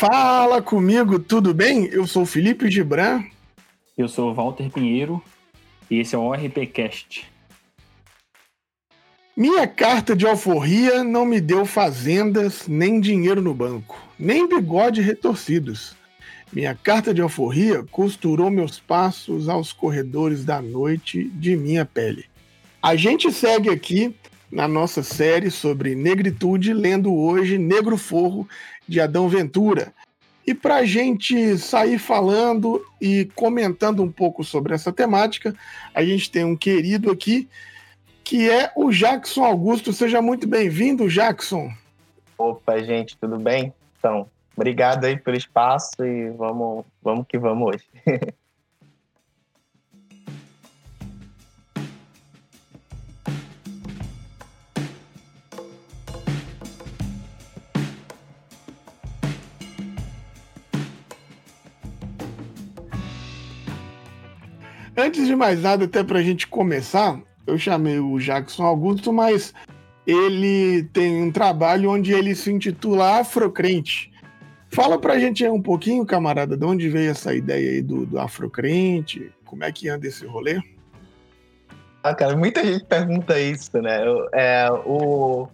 Fala comigo, tudo bem? Eu sou Felipe Gibran. Eu sou Walter Pinheiro e esse é o ORPcast. Minha carta de alforria não me deu fazendas, nem dinheiro no banco, nem bigode retorcidos. Minha carta de alforria costurou meus passos aos corredores da noite de minha pele. A gente segue aqui na nossa série sobre negritude, lendo hoje Negro Forro de Adão Ventura. E para a gente sair falando e comentando um pouco sobre essa temática, a gente tem um querido aqui que é o Jackson Augusto. Seja muito bem-vindo, Jackson. Opa, gente, tudo bem? Então, obrigado aí pelo espaço e vamos, vamos que vamos hoje. Antes de mais nada, até para a gente começar, eu chamei o Jackson Augusto, mas ele tem um trabalho onde ele se intitula Afrocrente. Fala pra gente aí um pouquinho, camarada, de onde veio essa ideia aí do, do Afrocrente? Como é que anda esse rolê? Ah, cara, muita gente pergunta isso, né? É, o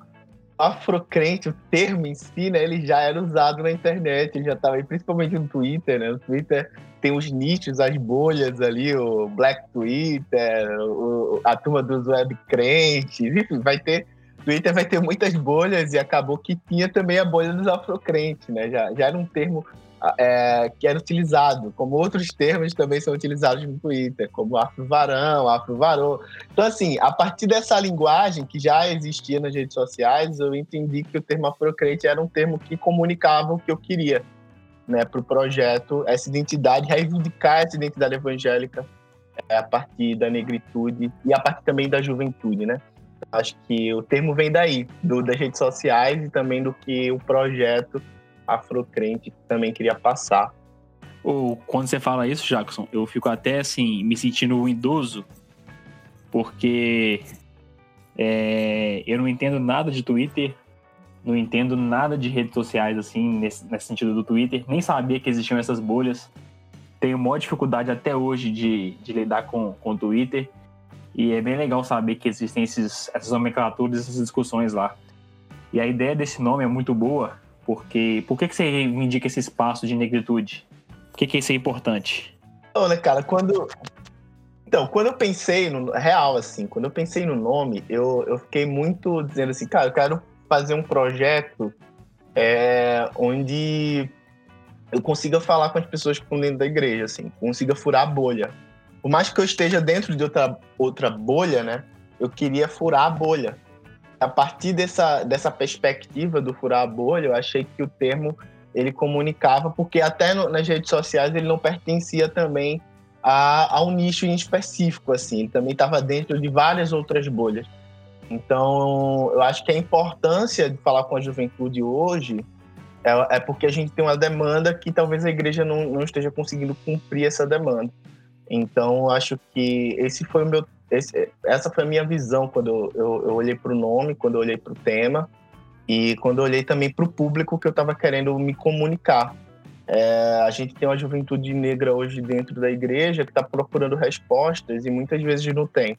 afrocrente, o termo em si, né, ele já era usado na internet, já estava principalmente no Twitter, né? No Twitter tem os nichos, as bolhas ali, o Black Twitter, o, a turma dos web crentes, enfim, vai ter. Twitter vai ter muitas bolhas e acabou que tinha também a bolha dos afrocrentes, né? Já, já era um termo é, que era utilizado, como outros termos também são utilizados no Twitter, como afro-varão, afro-varô. Então, assim, a partir dessa linguagem que já existia nas redes sociais, eu entendi que o termo afrocrente era um termo que comunicava o que eu queria né, para o projeto, essa identidade, reivindicar essa identidade evangélica é, a partir da negritude e a partir também da juventude, né? Acho que o termo vem daí, do, das redes sociais e também do que o projeto afrocrente também queria passar. Ou quando você fala isso, Jackson, eu fico até assim, me sentindo idoso, porque é, eu não entendo nada de Twitter, não entendo nada de redes sociais, assim, nesse, nesse sentido do Twitter, nem sabia que existiam essas bolhas. Tenho maior dificuldade até hoje de, de lidar com, com o Twitter. E é bem legal saber que existem esses, essas nomenclaturas, essas discussões lá. E a ideia desse nome é muito boa, porque por que, que você reivindica esse espaço de negritude? Por que, que isso é importante? Então, né, cara, quando. Então, quando eu pensei no. Real, assim, quando eu pensei no nome, eu, eu fiquei muito dizendo assim, cara, eu quero fazer um projeto é, onde eu consiga falar com as pessoas que estão dentro da igreja, assim, consiga furar a bolha. Por mais que eu esteja dentro de outra, outra bolha, né? Eu queria furar a bolha. A partir dessa, dessa perspectiva do furar a bolha, eu achei que o termo ele comunicava, porque até no, nas redes sociais ele não pertencia também a, a um nicho em específico, assim, ele também estava dentro de várias outras bolhas. Então, eu acho que a importância de falar com a juventude hoje é, é porque a gente tem uma demanda que talvez a igreja não, não esteja conseguindo cumprir essa demanda. Então, eu acho que esse foi o meu, esse, essa foi a minha visão quando eu, eu, eu olhei para o nome, quando eu olhei para o tema e quando eu olhei também para o público que eu estava querendo me comunicar. É, a gente tem uma juventude negra hoje dentro da igreja que está procurando respostas e muitas vezes não tem.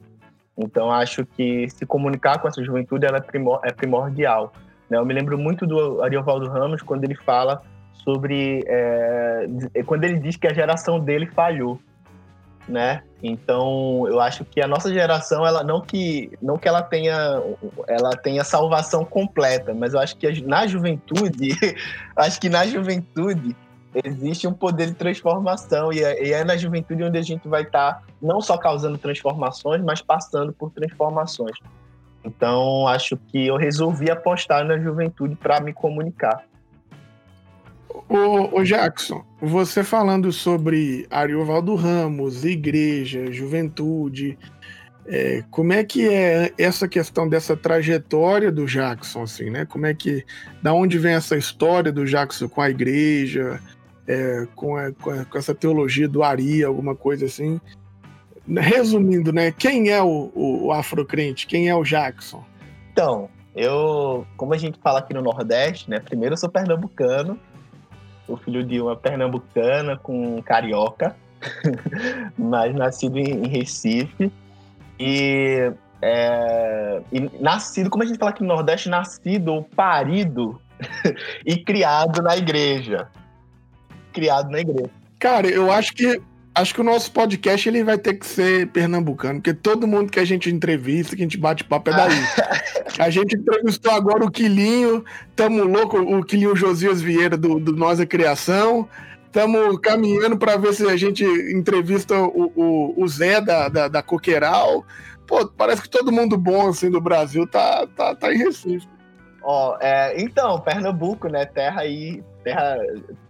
Então, acho que se comunicar com essa juventude ela é, primor, é primordial. Né? Eu me lembro muito do Ariovaldo Ramos quando ele fala sobre. É, quando ele diz que a geração dele falhou. Né? Então, eu acho que a nossa geração, ela não que não que ela tenha ela tenha salvação completa, mas eu acho que na juventude, acho que na juventude existe um poder de transformação e é, e é na juventude onde a gente vai estar tá não só causando transformações, mas passando por transformações. Então, acho que eu resolvi apostar na juventude para me comunicar. Ô, Jackson, você falando sobre Ariovaldo Ramos, igreja, juventude, é, como é que é essa questão dessa trajetória do Jackson, assim, né? Como é que, da onde vem essa história do Jackson com a igreja, é, com, a, com, a, com, essa teologia do Ari, alguma coisa assim. Resumindo, né? Quem é o, o, o afrocrente? Quem é o Jackson? Então, eu, como a gente fala aqui no Nordeste, né? Primeiro eu sou pernambucano Sou filho de uma pernambucana com carioca, mas nascido em, em Recife. E, é, e, nascido, como a gente fala aqui no Nordeste, nascido ou parido e criado na igreja. Criado na igreja. Cara, eu acho que acho que o nosso podcast ele vai ter que ser pernambucano, porque todo mundo que a gente entrevista, que a gente bate papo é daí. a gente entrevistou agora o Quilinho, tamo louco, o Quilinho Josias Vieira do, do Nós a Criação. Estamos caminhando para ver se a gente entrevista o, o, o Zé da, da, da, Coqueiral. Pô, parece que todo mundo bom assim do Brasil tá, tá, tá em Recife. Ó, é, então, Pernambuco, né? Terra aí, terra,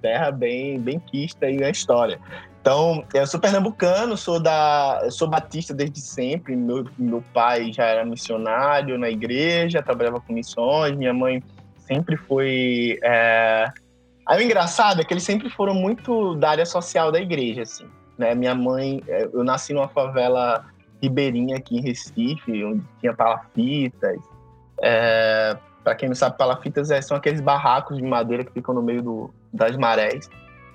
terra bem, bem quista aí na história. Então, eu sou pernambucano, sou da, sou batista desde sempre. Meu, meu pai já era missionário na igreja, trabalhava com missões. Minha mãe sempre foi. É... Aí o engraçado é que eles sempre foram muito da área social da igreja, assim. Né? Minha mãe, é, eu nasci numa favela ribeirinha aqui em Recife, onde tinha palafitas. É... Para quem não sabe, palafitas é, são aqueles barracos de madeira que ficam no meio do, das marés.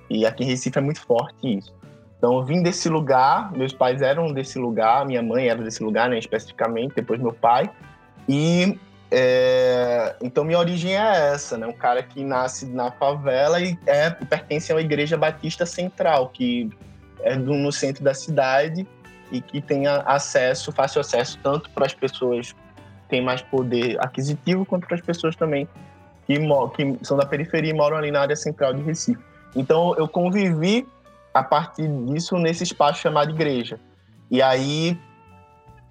E aqui em Recife é muito forte isso. Então eu vim desse lugar, meus pais eram desse lugar, minha mãe era desse lugar, né, especificamente, depois meu pai. E é, então minha origem é essa, né? Um cara que nasce na favela e é, pertence a uma igreja batista central, que é do, no centro da cidade e que tem acesso, fácil acesso tanto para as pessoas têm mais poder aquisitivo, quanto para as pessoas também que, que são da periferia e moram ali na área central de Recife. Então eu convivi a partir disso nesse espaço chamado igreja. E aí,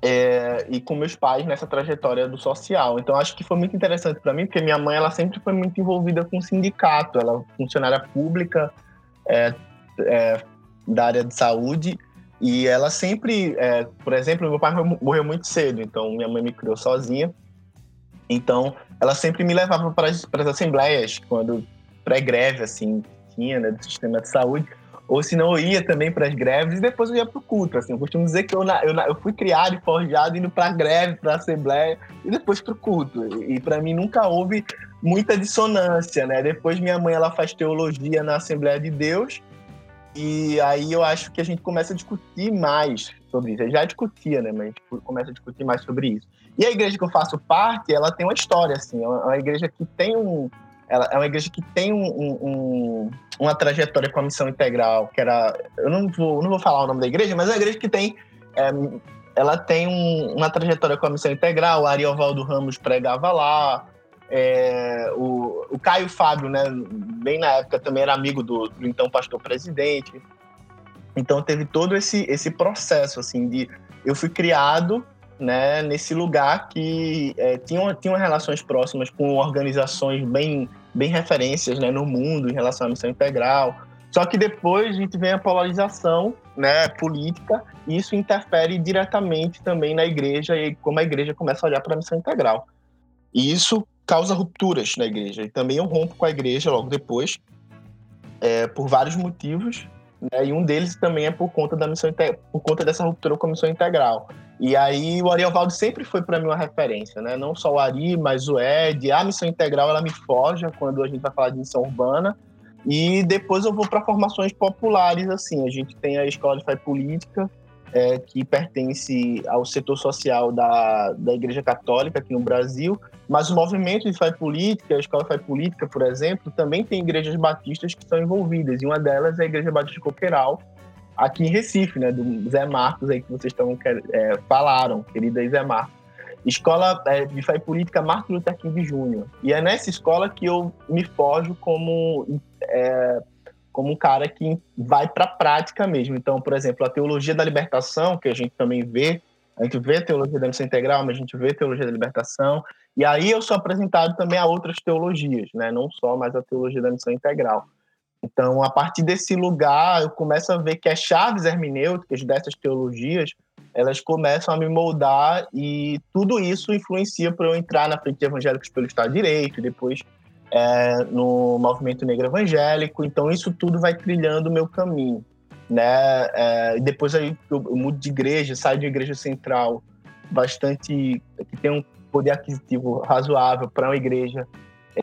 é, e com meus pais nessa trajetória do social. Então, acho que foi muito interessante para mim, porque minha mãe ela sempre foi muito envolvida com sindicato, ela é funcionária pública é, é, da área de saúde. E ela sempre, é, por exemplo, meu pai morreu muito cedo, então minha mãe me criou sozinha. Então, ela sempre me levava para as, assembleias, quando pré-greve, assim, tinha, né, do sistema de saúde ou se não, eu ia também para as greves e depois eu ia para o culto. Assim, eu costumo dizer que eu, eu, eu fui criado e forjado indo para a greve, para a assembleia e depois para o culto. E, e para mim nunca houve muita dissonância, né? Depois minha mãe ela faz teologia na Assembleia de Deus e aí eu acho que a gente começa a discutir mais sobre isso. Eu já discutia, né? Mas a gente começa a discutir mais sobre isso. E a igreja que eu faço parte, ela tem uma história, assim. É uma igreja que tem um, ela é uma igreja que tem um, um, uma trajetória com a missão integral, que era. Eu não vou, não vou falar o nome da igreja, mas é uma igreja que tem. É, ela tem um, uma trajetória com a missão integral. O Ariovaldo Ramos pregava lá. É, o, o Caio Fábio, né, bem na época, também era amigo do, do então pastor presidente. Então teve todo esse, esse processo assim de eu fui criado né, nesse lugar que é, relações próximas com organizações bem bem referências né, no mundo em relação à missão integral. Só que depois a gente vem a polarização né, política e isso interfere diretamente também na igreja e como a igreja começa a olhar para a missão integral. E isso causa rupturas na igreja. E também eu rompo com a igreja logo depois, é, por vários motivos, né? E um deles também é por conta da missão por conta dessa ruptura com a missão integral. E aí o Ariovaldo sempre foi para mim uma referência, né? Não só o Ari, mas o Ed. A missão integral ela me forja quando a gente vai falar de missão urbana. E depois eu vou para formações populares assim. A gente tem a escola de fé política, é, que pertence ao setor social da, da Igreja Católica aqui no Brasil, mas o movimento de fé política, a escola fé política, por exemplo, também tem igrejas batistas que estão envolvidas, e uma delas é a Igreja Batista Coqueiral, aqui em Recife, né, do Zé Marcos, aí que vocês estão, é, falaram, querida Zé Marcos. Escola é, de Fé Política Martin Luther King Jr. E é nessa escola que eu me forjo como é, como um cara que vai para a prática mesmo. Então, por exemplo, a teologia da libertação, que a gente também vê, a gente vê a teologia da missão integral, mas a gente vê a teologia da libertação, e aí eu sou apresentado também a outras teologias, né? não só mais a teologia da missão integral. Então, a partir desse lugar, eu começo a ver que as chaves hermenêuticas dessas teologias, elas começam a me moldar e tudo isso influencia para eu entrar na frente de evangélicos pelo Estado de Direito, depois é, no movimento negro evangélico. Então, isso tudo vai trilhando o meu caminho. Né? É, depois aí eu, eu, mudo de igreja, saio de igreja central, bastante que tem um poder aquisitivo razoável para uma igreja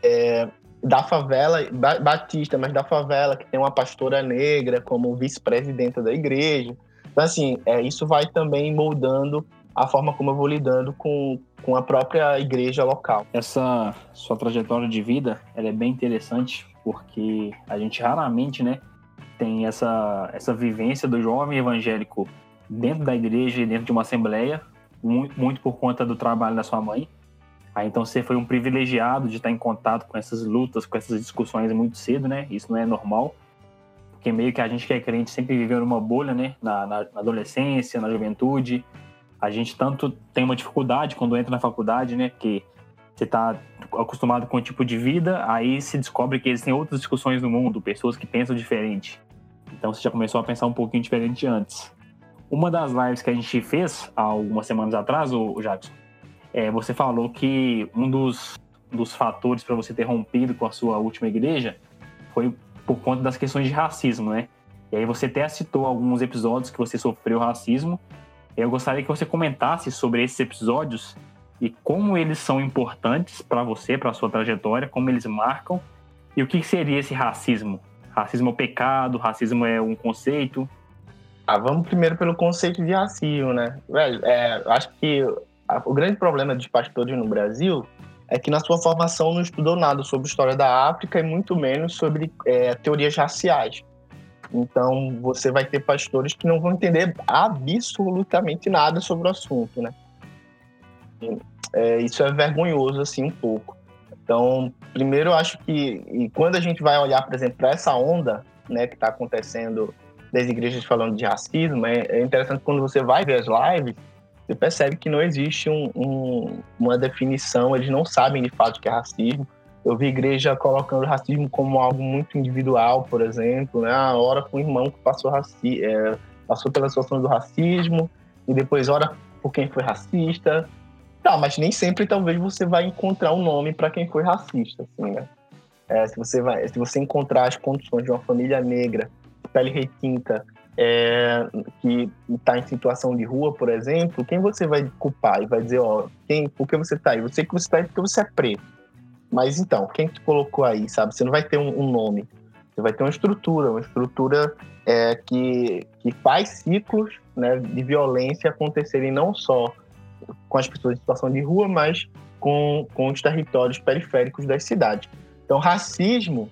é, da favela, batista, mas da favela, que tem uma pastora negra como vice-presidenta da igreja. Então, assim, é, isso vai também moldando a forma como eu vou lidando com, com a própria igreja local. Essa sua trajetória de vida, ela é bem interessante, porque a gente raramente, né, tem essa, essa vivência do jovem evangélico dentro da igreja e dentro de uma assembleia, muito, muito por conta do trabalho da sua mãe. Aí, então você foi um privilegiado de estar em contato com essas lutas, com essas discussões muito cedo, né? Isso não é normal, porque meio que a gente que é crente sempre viveu numa bolha, né? Na, na adolescência, na juventude. A gente tanto tem uma dificuldade quando entra na faculdade, né? Que você está acostumado com um tipo de vida, aí se descobre que existem outras discussões no mundo, pessoas que pensam diferente. Então você já começou a pensar um pouquinho diferente antes. Uma das lives que a gente fez há algumas semanas atrás, o Jackson, é, você falou que um dos, dos fatores para você ter rompido com a sua última igreja foi por conta das questões de racismo, né? E aí você até citou alguns episódios que você sofreu racismo. Eu gostaria que você comentasse sobre esses episódios e como eles são importantes para você, para sua trajetória, como eles marcam e o que seria esse racismo. Racismo é pecado, racismo é um conceito. Ah, vamos primeiro pelo conceito de racismo, né? Velho, é, acho que o grande problema dos pastores no Brasil é que na sua formação não estudou nada sobre história da África e muito menos sobre é, teorias raciais. Então você vai ter pastores que não vão entender absolutamente nada sobre o assunto, né? É, isso é vergonhoso assim um pouco. Então, primeiro eu acho que quando a gente vai olhar, por exemplo, para essa onda, né, que está acontecendo das igrejas falando de racismo, é, é, interessante quando você vai ver as lives, você percebe que não existe um, um, uma definição, eles não sabem de fato o que é racismo. Eu vi igreja colocando racismo como algo muito individual, por exemplo, né? Ah, ora com o irmão que passou, raci é, passou pela situação do racismo e depois ora por quem foi racista. Tá, mas nem sempre talvez você vai encontrar um nome para quem foi racista, assim, né? É, se você vai, se você encontrar as condições de uma família negra pele retinta, é, que está em situação de rua, por exemplo, quem você vai culpar e vai dizer, ó, quem, por que você está aí? Você que você está aí porque você é preto. Mas então, quem te colocou aí, sabe? Você não vai ter um, um nome, você vai ter uma estrutura, uma estrutura é, que, que faz ciclos né, de violência acontecerem não só com as pessoas em situação de rua, mas com, com os territórios periféricos das cidades. Então, racismo,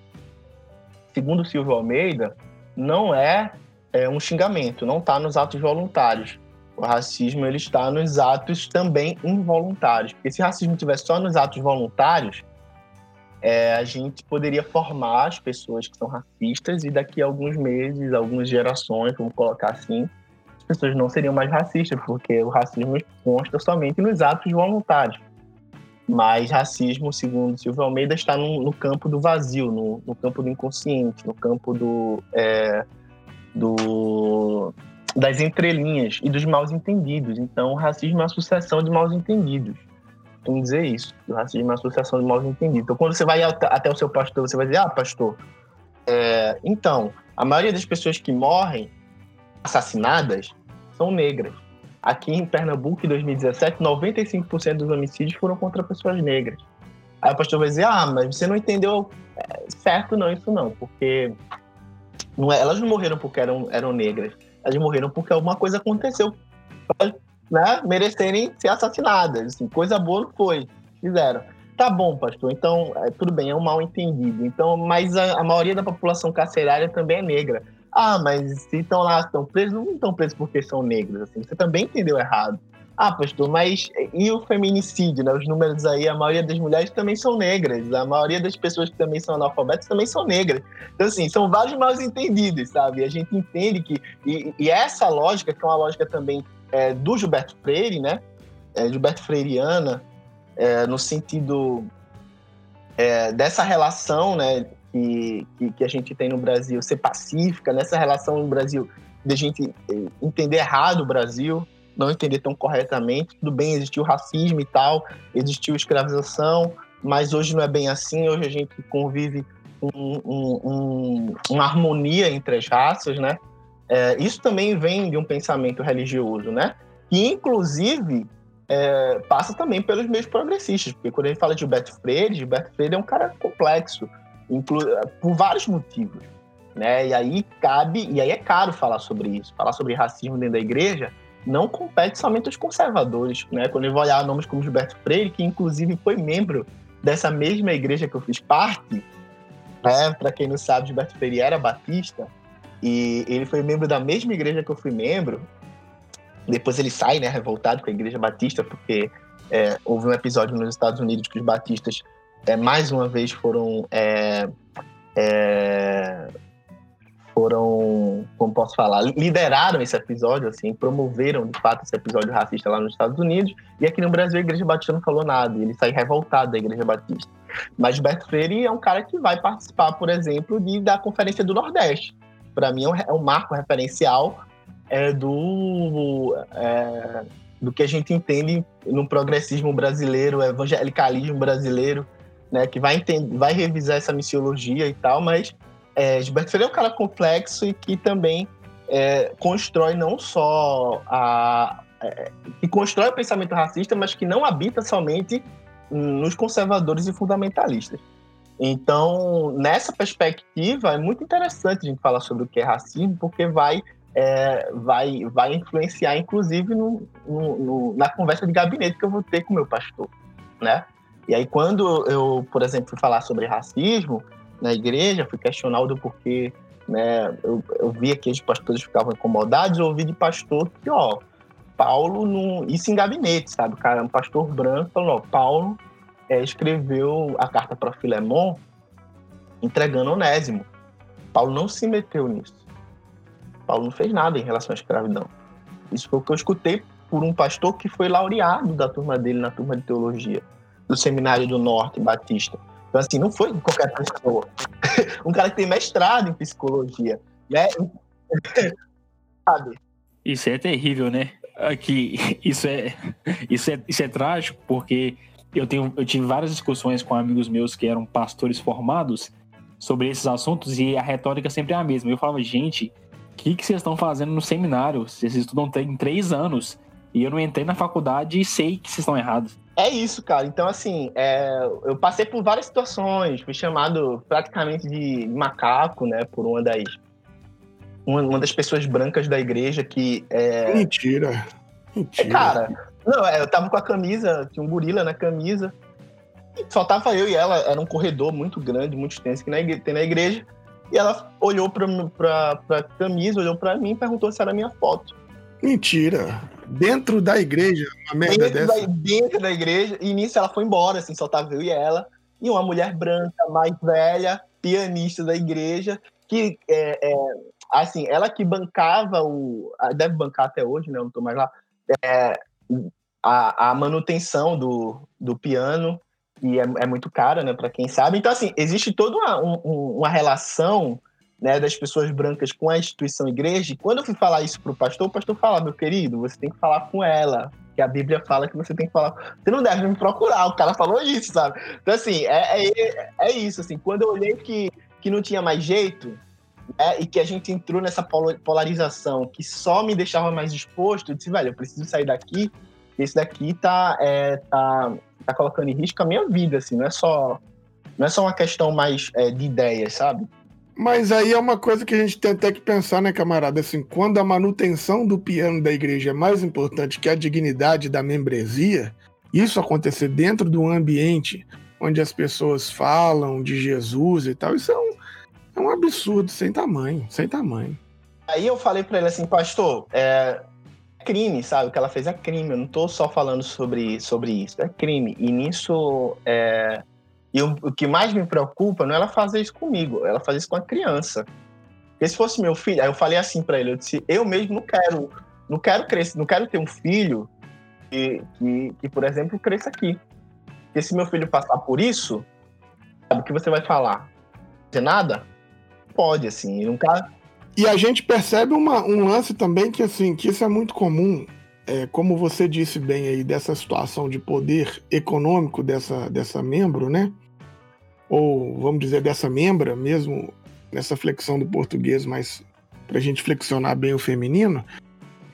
segundo Silvio Almeida, não é, é um xingamento, não está nos atos voluntários. O racismo ele está nos atos também involuntários. Porque se o racismo estivesse só nos atos voluntários, é, a gente poderia formar as pessoas que são racistas e daqui a alguns meses, algumas gerações, vamos colocar assim, as pessoas não seriam mais racistas, porque o racismo consta somente nos atos voluntários. Mas racismo, segundo Silvio Almeida, está no, no campo do vazio, no, no, campo do inconsciente, no campo do, é, do, das entrelinhas e dos mal entendidos. Então, o racismo é uma sucessão de mal entendidos. Tem dizer isso. O racismo é uma sucessão de mal entendidos. Então, quando você vai até o seu pastor, você vai dizer: Ah, pastor, é, então, a maioria das pessoas que morrem assassinadas são negras. Aqui em Pernambuco, em 2017, 95% dos homicídios foram contra pessoas negras. Aí o pastor vai dizer: Ah, mas você não entendeu é, certo, não, isso não, porque não é, elas não morreram porque eram, eram negras, elas morreram porque alguma coisa aconteceu né, merecerem ser assassinadas. Assim, coisa boa não foi, fizeram. Tá bom, pastor, então é, tudo bem, é um mal entendido. Então, mas a, a maioria da população carcerária também é negra. Ah, mas se estão lá, estão presos, não estão presos porque são negros, assim. Você também entendeu errado. Ah, pastor, mas e o feminicídio, né? Os números aí, a maioria das mulheres também são negras. A maioria das pessoas que também são analfabetas também são negras. Então, assim, são vários mal entendidos, sabe? A gente entende que... E, e essa lógica, que é uma lógica também é, do Gilberto Freire, né? É, Gilberto Freireana, é, no sentido é, dessa relação, né? que, que, que, a gente tem no Brasil ser pacífica, nessa relação no Brasil de a gente eh, entender errado o Brasil, não entender tão corretamente. Tudo bem, existiu racismo e tal, existiu escravização, mas hoje não é bem assim. Hoje a gente convive com um, um, uma harmonia entre as raças, né? É, isso também vem de um pensamento religioso, né? Que inclusive é, passa também pelos meios progressistas, porque quando a gente fala de Gilberto Freire, Gilberto Freire é um cara complexo, por vários motivos, né? E aí cabe, e aí é caro falar sobre isso, falar sobre racismo dentro da igreja não compete somente aos conservadores, né? Quando eu vou olhar nomes como Gilberto Freire, que inclusive foi membro dessa mesma igreja que eu fiz parte, né? Para quem não sabe, Gilberto Freire era batista e ele foi membro da mesma igreja que eu fui membro. Depois ele sai, né, revoltado com a igreja batista porque é, houve um episódio nos Estados Unidos que os batistas é, mais uma vez foram é, é, foram, como posso falar, lideraram esse episódio, assim, promoveram de fato esse episódio racista lá nos Estados Unidos, e aqui no Brasil a Igreja Batista não falou nada, ele sai revoltado da Igreja Batista. Mas Gilberto Freire é um cara que vai participar, por exemplo, de, da Conferência do Nordeste. Para mim é um, é um, marco referencial é, do, é, do que a gente entende no progressismo brasileiro, evangelicalismo brasileiro, né, que vai, entender, vai revisar essa missiologia e tal, mas é, Gilberto Freire é um cara complexo e que também é, constrói não só a. É, que constrói o pensamento racista, mas que não habita somente nos conservadores e fundamentalistas. Então, nessa perspectiva, é muito interessante a gente falar sobre o que é racismo, porque vai, é, vai, vai influenciar, inclusive, no, no, no, na conversa de gabinete que eu vou ter com o meu pastor, né? E aí, quando eu, por exemplo, fui falar sobre racismo, na igreja, fui questionar o do porquê, né? Eu, eu via que os pastores ficavam incomodados, eu ouvi de pastor que, ó, Paulo, não, isso em gabinete, sabe? O cara, um pastor branco falou, ó, Paulo é, escreveu a carta para Filemon entregando Onésimo. Paulo não se meteu nisso. Paulo não fez nada em relação à escravidão. Isso foi o que eu escutei por um pastor que foi laureado da turma dele na turma de teologia, do Seminário do Norte Batista. Então, assim, não foi qualquer pessoa. um cara que tem mestrado em psicologia, né? Sabe? Isso é terrível, né? Aqui, isso é, isso é, isso é trágico, porque eu, tenho, eu tive várias discussões com amigos meus que eram pastores formados sobre esses assuntos e a retórica sempre é a mesma. Eu falava, gente, o que, que vocês estão fazendo no seminário? Vocês estudam em três anos e eu não entrei na faculdade e sei que vocês estão errados. É isso, cara. Então, assim, é, eu passei por várias situações. Fui chamado praticamente de macaco, né? Por uma das, uma, uma das pessoas brancas da igreja que. É... Mentira. Mentira. É, cara, não, é, eu tava com a camisa, tinha um gorila na camisa. Só tava eu e ela. Era um corredor muito grande, muito extenso que na igreja, tem na igreja. E ela olhou pra, pra, pra camisa, olhou pra mim e perguntou se era minha foto. Mentira. Dentro da igreja, uma merda dentro dessa. Da, dentro da igreja, e nisso ela foi embora, assim, só tava eu e ela. E uma mulher branca, mais velha, pianista da igreja, que, é, é, assim, ela que bancava o. Deve bancar até hoje, né? Eu não tô mais lá. É, a, a manutenção do, do piano, e é, é muito cara, né, para quem sabe. Então, assim, existe toda uma, um, uma relação né, das pessoas brancas com a instituição igreja. E quando eu fui falar isso para o pastor, o pastor fala: meu querido, você tem que falar com ela. Que a Bíblia fala que você tem que falar. Você não deve me procurar. O cara falou isso, sabe? Então, assim, é, é, é isso. Assim, quando eu olhei que, que não tinha mais jeito, né, e que a gente entrou nessa polarização que só me deixava mais exposto, eu disse, velho, eu preciso sair daqui. Esse daqui tá, é, tá, tá colocando em risco a minha vida, assim, não é só, não é só uma questão mais é, de ideias, sabe? Mas aí é uma coisa que a gente tem até que pensar, né, camarada? Assim, quando a manutenção do piano da igreja é mais importante que a dignidade da membresia, isso acontecer dentro de um ambiente onde as pessoas falam de Jesus e tal, isso é um, é um absurdo sem tamanho, sem tamanho. Aí eu falei para ele assim, pastor, é crime, sabe? O que ela fez é crime. Eu não tô só falando sobre, sobre isso, é crime. E nisso, é, e o, o, que mais me preocupa não é ela fazer isso comigo, ela fazer isso com a criança. Porque se fosse meu filho, aí eu falei assim para ele, eu disse, eu mesmo não quero, não quero crescer, não quero ter um filho que, que, que, por exemplo, cresça aqui. Porque se meu filho passar por isso, sabe o que você vai falar? Não nada? Pode, assim, quero... E a gente percebe uma, um lance também que, assim, que isso é muito comum, é, como você disse bem aí, dessa situação de poder econômico dessa, dessa membro, né? ou vamos dizer dessa membra mesmo, nessa flexão do português, mas para a gente flexionar bem o feminino,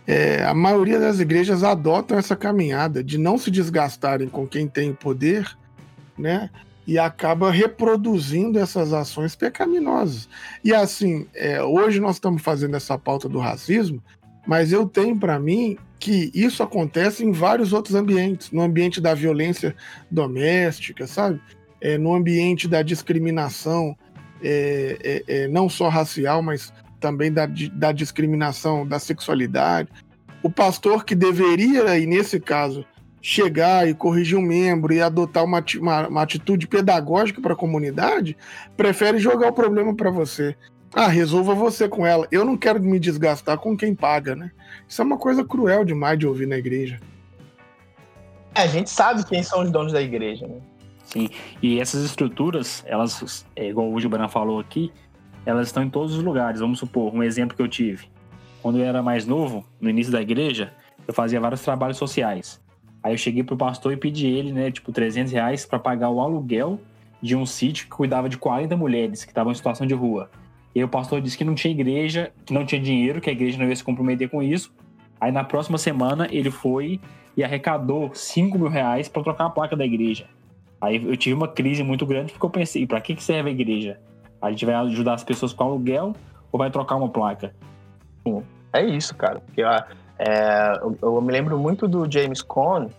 é, a maioria das igrejas adotam essa caminhada de não se desgastarem com quem tem poder, né? E acaba reproduzindo essas ações pecaminosas. E assim, é, hoje nós estamos fazendo essa pauta do racismo, mas eu tenho para mim que isso acontece em vários outros ambientes, no ambiente da violência doméstica, sabe? É, no ambiente da discriminação, é, é, é não só racial, mas também da, da discriminação da sexualidade. O pastor que deveria, e nesse caso, chegar e corrigir um membro e adotar uma, uma, uma atitude pedagógica para a comunidade, prefere jogar o problema para você. Ah, resolva você com ela. Eu não quero me desgastar com quem paga, né? Isso é uma coisa cruel demais de ouvir na igreja. É, a gente sabe quem são os donos da igreja, né? Sim, e essas estruturas, elas, é, igual o Gilberto falou aqui, elas estão em todos os lugares. Vamos supor, um exemplo que eu tive. Quando eu era mais novo, no início da igreja, eu fazia vários trabalhos sociais. Aí eu cheguei pro pastor e pedi ele, né, tipo, 300 reais para pagar o aluguel de um sítio que cuidava de 40 mulheres que estavam em situação de rua. E aí o pastor disse que não tinha igreja, que não tinha dinheiro, que a igreja não ia se comprometer com isso. Aí na próxima semana ele foi e arrecadou 5 mil reais para trocar a placa da igreja. Aí eu tive uma crise muito grande porque eu pensei, para que, que serve a igreja? A gente vai ajudar as pessoas com aluguel ou vai trocar uma placa? É isso, cara. Porque, é, eu, eu, me lembro muito do James Cone,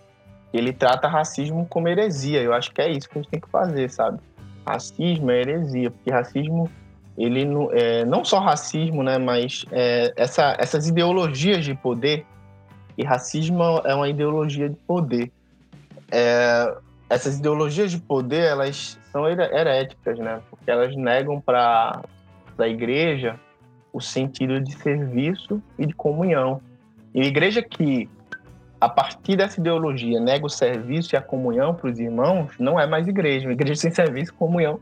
ele trata racismo como heresia. Eu acho que é isso que a gente tem que fazer, sabe? Racismo é heresia, porque racismo, ele é, não só racismo, né, mas é, essa, essas ideologias de poder, e racismo é uma ideologia de poder. É, essas ideologias de poder, elas são heréticas, né? Porque elas negam para a igreja o sentido de serviço e de comunhão. E a igreja que, a partir dessa ideologia, nega o serviço e a comunhão para os irmãos, não é mais igreja. Uma igreja sem serviço e comunhão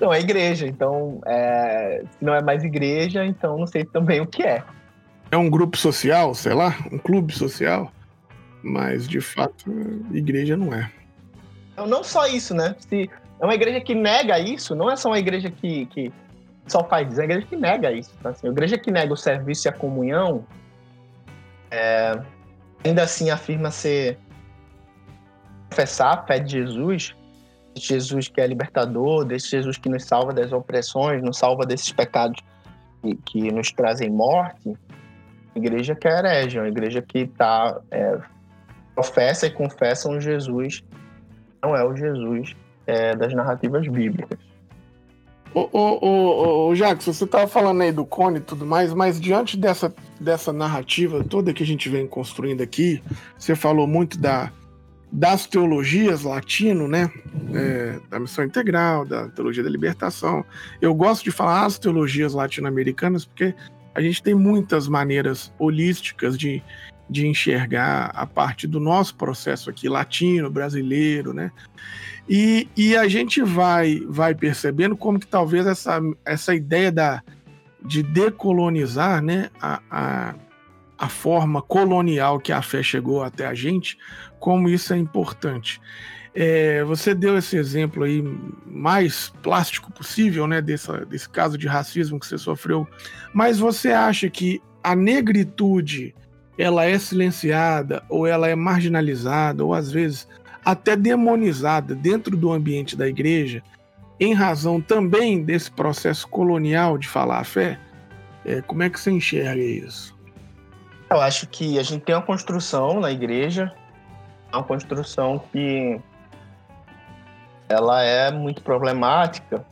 não é igreja. Então, é, se não é mais igreja, então não sei também o que é. É um grupo social, sei lá, um clube social, mas de fato, igreja não é. Não, não só isso, né? Se é uma igreja que nega isso, não é só uma igreja que, que só faz isso, é uma igreja que nega isso. Tá? Assim, a igreja que nega o serviço e a comunhão, é, ainda assim afirma ser professar a fé de Jesus, Jesus que é libertador, desse Jesus que nos salva das opressões, nos salva desses pecados que, que nos trazem morte, igreja que é herege, uma igreja que tá, é, professa e confessa um Jesus não é o Jesus é, das narrativas bíblicas. Ô, ô, ô, ô Jacques, você estava falando aí do Cone e tudo mais, mas diante dessa, dessa narrativa toda que a gente vem construindo aqui, você falou muito da, das teologias latino, né? É, da missão integral, da teologia da libertação. Eu gosto de falar as teologias latino-americanas porque a gente tem muitas maneiras holísticas de, de enxergar a parte do nosso processo aqui, latino, brasileiro, né? E, e a gente vai, vai percebendo como que talvez essa, essa ideia da, de decolonizar né, a, a, a forma colonial que a fé chegou até a gente, como isso é importante. É, você deu esse exemplo aí mais plástico possível, né, desse, caso de racismo que você sofreu, mas você acha que a negritude ela é silenciada ou ela é marginalizada ou às vezes até demonizada dentro do ambiente da igreja em razão também desse processo colonial de falar a fé? É, como é que você enxerga isso? Eu acho que a gente tem uma construção na igreja, uma construção que ela é muito problemática,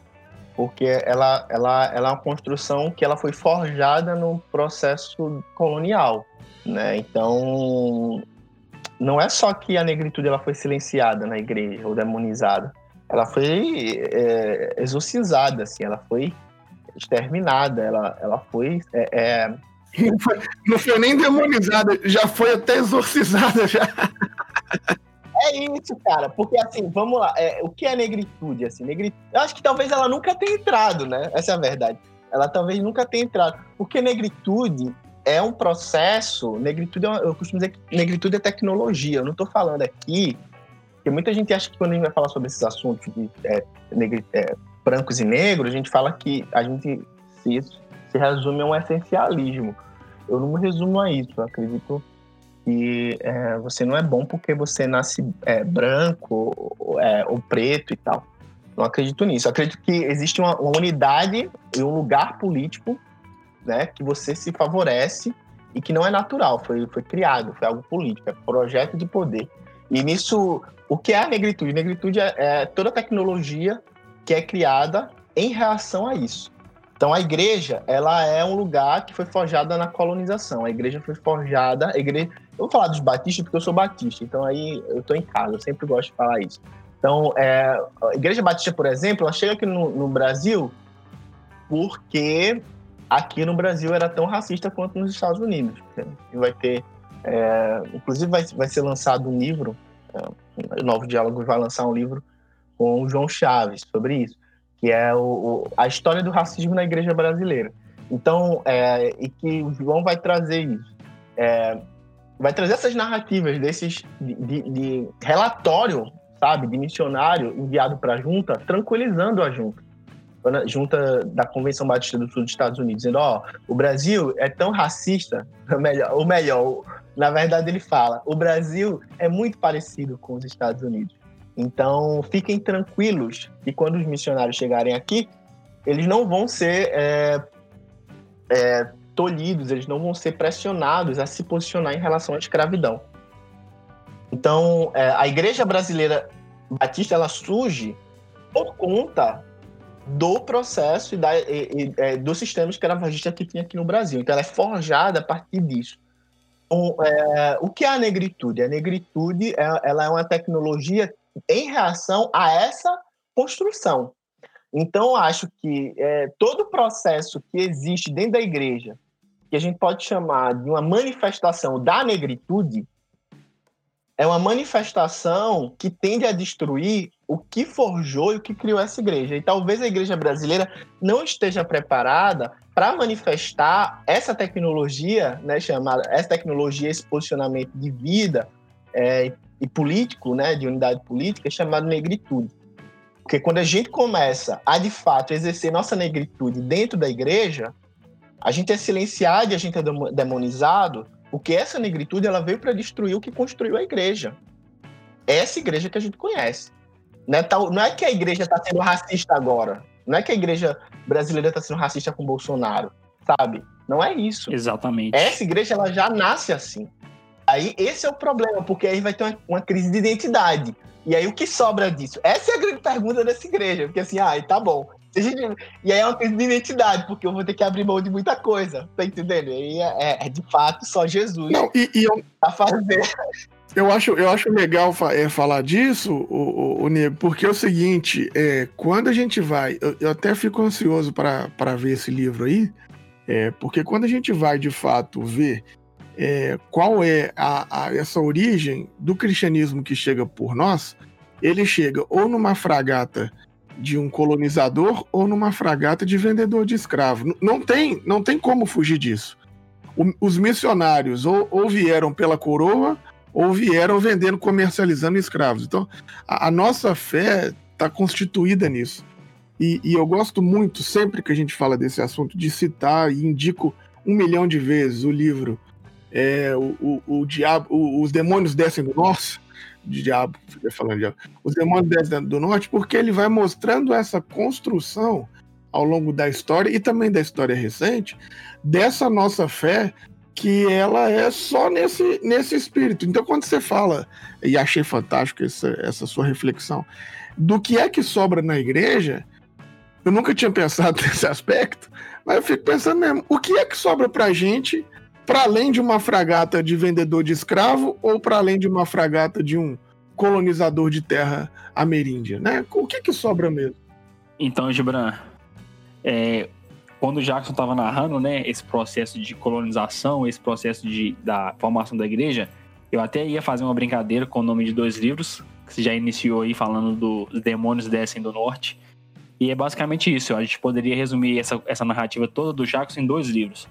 porque ela, ela, ela é uma construção que ela foi forjada no processo colonial. Né? Então, não é só que a negritude ela foi silenciada na igreja ou demonizada, ela foi é, exorcizada, assim, ela foi exterminada, ela, ela foi, é, é... Não, foi nem demonizada, já foi até exorcizada já. É isso, cara, porque assim, vamos lá, é, o que é negritude? Assim, negritude, eu acho que talvez ela nunca tenha entrado, né? Essa é a verdade. Ela talvez nunca tenha entrado, porque negritude é um processo. Negritude, é eu costumo dizer que negritude é tecnologia. Eu não estou falando aqui, porque muita gente acha que quando a gente vai falar sobre esses assuntos de é, negri, é, brancos e negros, a gente fala que a gente se, se resume a um essencialismo. eu não me resumo a isso. Eu acredito que é, você não é bom porque você nasce é, branco ou, é, ou preto e tal. Não acredito nisso. Eu acredito que existe uma, uma unidade e um lugar político né, que você se favorece e que não é natural, foi, foi criado, foi algo político, é projeto de poder. E nisso, o que é a negritude? Negritude é, é toda tecnologia que é criada em reação a isso. Então a igreja, ela é um lugar que foi forjada na colonização. A igreja foi forjada, a igreja, eu vou falar dos batistas porque eu sou batista, então aí eu estou em casa, eu sempre gosto de falar isso. Então, é, a igreja batista, por exemplo, ela chega aqui no, no Brasil porque aqui no Brasil era tão racista quanto nos Estados Unidos. Vai ter, é, inclusive vai, vai ser lançado um livro, é, o Novo Diálogo vai lançar um livro com o João Chaves sobre isso, que é o, o, a história do racismo na igreja brasileira. Então, é, e que o João vai trazer isso. É, vai trazer essas narrativas desses de, de, de relatório, sabe, de missionário enviado para a junta, tranquilizando a junta junta da Convenção Batista do Sul dos Estados Unidos, dizendo: ó, oh, o Brasil é tão racista, melhor, ou melhor, na verdade ele fala: o Brasil é muito parecido com os Estados Unidos. Então fiquem tranquilos que quando os missionários chegarem aqui, eles não vão ser é, é, tolhidos, eles não vão ser pressionados a se posicionar em relação à escravidão. Então, é, a igreja brasileira batista ela surge por conta do processo e, da, e, e é, do sistema escravagista que tinha aqui no Brasil. Então, ela é forjada a partir disso. Então, é, o que é a negritude? A negritude é, ela é uma tecnologia em reação a essa construção. Então, acho que é, todo o processo que existe dentro da igreja, que a gente pode chamar de uma manifestação da negritude, é uma manifestação que tende a destruir o que forjou e o que criou essa igreja. E talvez a igreja brasileira não esteja preparada para manifestar essa tecnologia, né, chamada essa tecnologia, esse posicionamento de vida é, e político, né, de unidade política, chamado negritude. Porque quando a gente começa a de fato exercer nossa negritude dentro da igreja, a gente é silenciado e a gente é demonizado porque essa negritude ela veio para destruir o que construiu a igreja. Essa igreja que a gente conhece. Não é, tal, não é que a igreja está sendo racista agora. Não é que a igreja brasileira está sendo racista com Bolsonaro, sabe? Não é isso. Exatamente. Essa igreja ela já nasce assim. Aí esse é o problema, porque aí vai ter uma, uma crise de identidade. E aí o que sobra disso? Essa é a grande pergunta dessa igreja, porque assim, ah, tá bom. E aí é uma crise de identidade, porque eu vou ter que abrir mão de muita coisa, tá entendendo? E aí é, é, é de fato só Jesus Não, e, e eu, a fazer. Eu acho, eu acho legal é, falar disso, o, o, o Nego, porque é o seguinte: é, quando a gente vai. Eu, eu até fico ansioso para ver esse livro aí, é, porque quando a gente vai de fato ver é, qual é a, a, essa origem do cristianismo que chega por nós, ele chega ou numa fragata de um colonizador ou numa fragata de vendedor de escravo. Não tem, não tem como fugir disso. O, os missionários ou, ou, vieram pela coroa ou vieram vendendo, comercializando escravos. Então, a, a nossa fé está constituída nisso. E, e, eu gosto muito, sempre que a gente fala desse assunto, de citar e indico um milhão de vezes o livro é, o, o, o Diabo, o, Os Demônios Descem do Norte, de diabo, diabo. Os demônios descem do norte, porque ele vai mostrando essa construção ao longo da história e também da história recente dessa nossa fé que ela é só nesse, nesse espírito. Então, quando você fala, e achei fantástico essa, essa sua reflexão, do que é que sobra na igreja, eu nunca tinha pensado nesse aspecto, mas eu fico pensando mesmo, o que é que sobra pra gente para além de uma fragata de vendedor de escravo ou para além de uma fragata de um colonizador de terra ameríndia, né? O que que sobra mesmo? Então, Gibran, é, quando o Jackson estava narrando, né, esse processo de colonização, esse processo de, da formação da igreja, eu até ia fazer uma brincadeira com o nome de dois livros, que você já iniciou aí falando dos demônios descem do norte. E é basicamente isso. A gente poderia resumir essa, essa narrativa toda do Jackson em dois livros.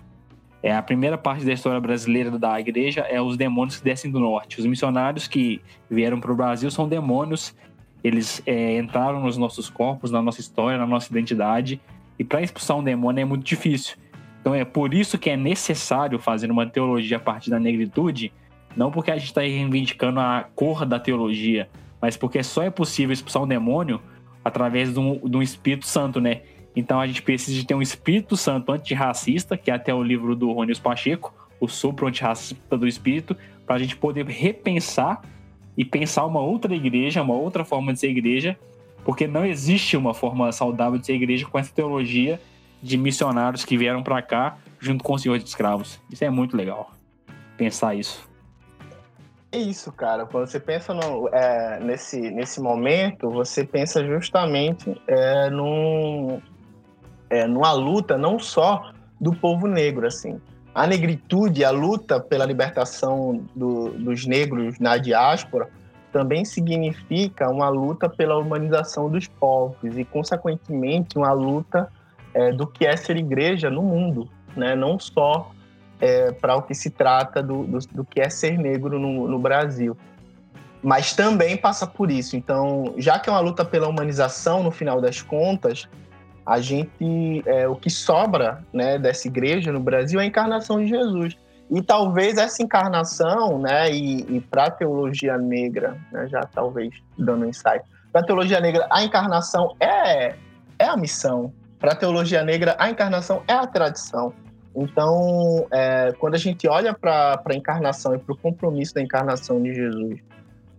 É, a primeira parte da história brasileira da igreja é os demônios que descem do norte. Os missionários que vieram para o Brasil são demônios. Eles é, entraram nos nossos corpos, na nossa história, na nossa identidade. E para expulsar um demônio é muito difícil. Então é por isso que é necessário fazer uma teologia a partir da negritude, não porque a gente está reivindicando a cor da teologia, mas porque só é possível expulsar um demônio através de um, de um Espírito Santo, né? Então a gente precisa de ter um Espírito Santo antirracista, que é até o livro do Ronius Pacheco, o sopro antirracista do Espírito, para a gente poder repensar e pensar uma outra igreja, uma outra forma de ser igreja, porque não existe uma forma saudável de ser igreja com essa teologia de missionários que vieram para cá junto com os senhores de escravos. Isso é muito legal, pensar isso. É isso, cara. Quando você pensa no, é, nesse, nesse momento, você pensa justamente é, num, é, numa luta não só do povo negro, assim. A negritude, a luta pela libertação do, dos negros na diáspora, também significa uma luta pela humanização dos povos e, consequentemente, uma luta é, do que é ser igreja no mundo, né? não só é, para o que se trata do, do, do, que é ser negro no, no Brasil. Mas também passa por isso. Então, já que é uma luta pela humanização, no final das contas, a gente é, o que sobra né, dessa igreja no Brasil é a encarnação de Jesus. E talvez essa encarnação, né, e, e para a teologia negra, né, já talvez dando um insight, para a teologia negra, a encarnação é, é a missão. Para a teologia negra, a encarnação é a tradição. Então, é, quando a gente olha para a encarnação e para o compromisso da encarnação de Jesus,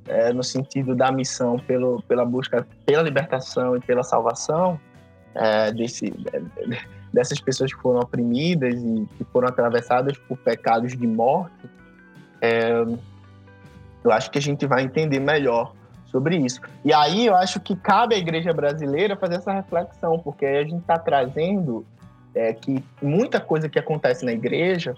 é, no sentido da missão pelo, pela busca pela libertação e pela salvação é, desse, dessas pessoas que foram oprimidas e que foram atravessadas por pecados de morte, é, eu acho que a gente vai entender melhor sobre isso. E aí eu acho que cabe à igreja brasileira fazer essa reflexão, porque a gente está trazendo é, que muita coisa que acontece na igreja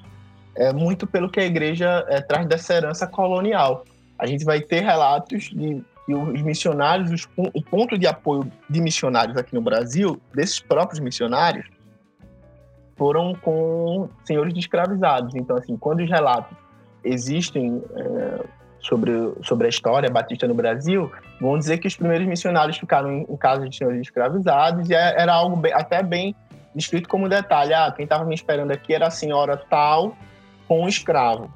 é muito pelo que a igreja é, traz dessa herança colonial. A gente vai ter relatos de que os missionários, os, o ponto de apoio de missionários aqui no Brasil, desses próprios missionários, foram com senhores de escravizados. Então, assim, quando os relatos existem é, sobre, sobre a história batista no Brasil, vão dizer que os primeiros missionários ficaram em, em casa de senhores escravizados e é, era algo bem, até bem descrito como detalhe. Ah, quem estava me esperando aqui era a senhora tal com escravo.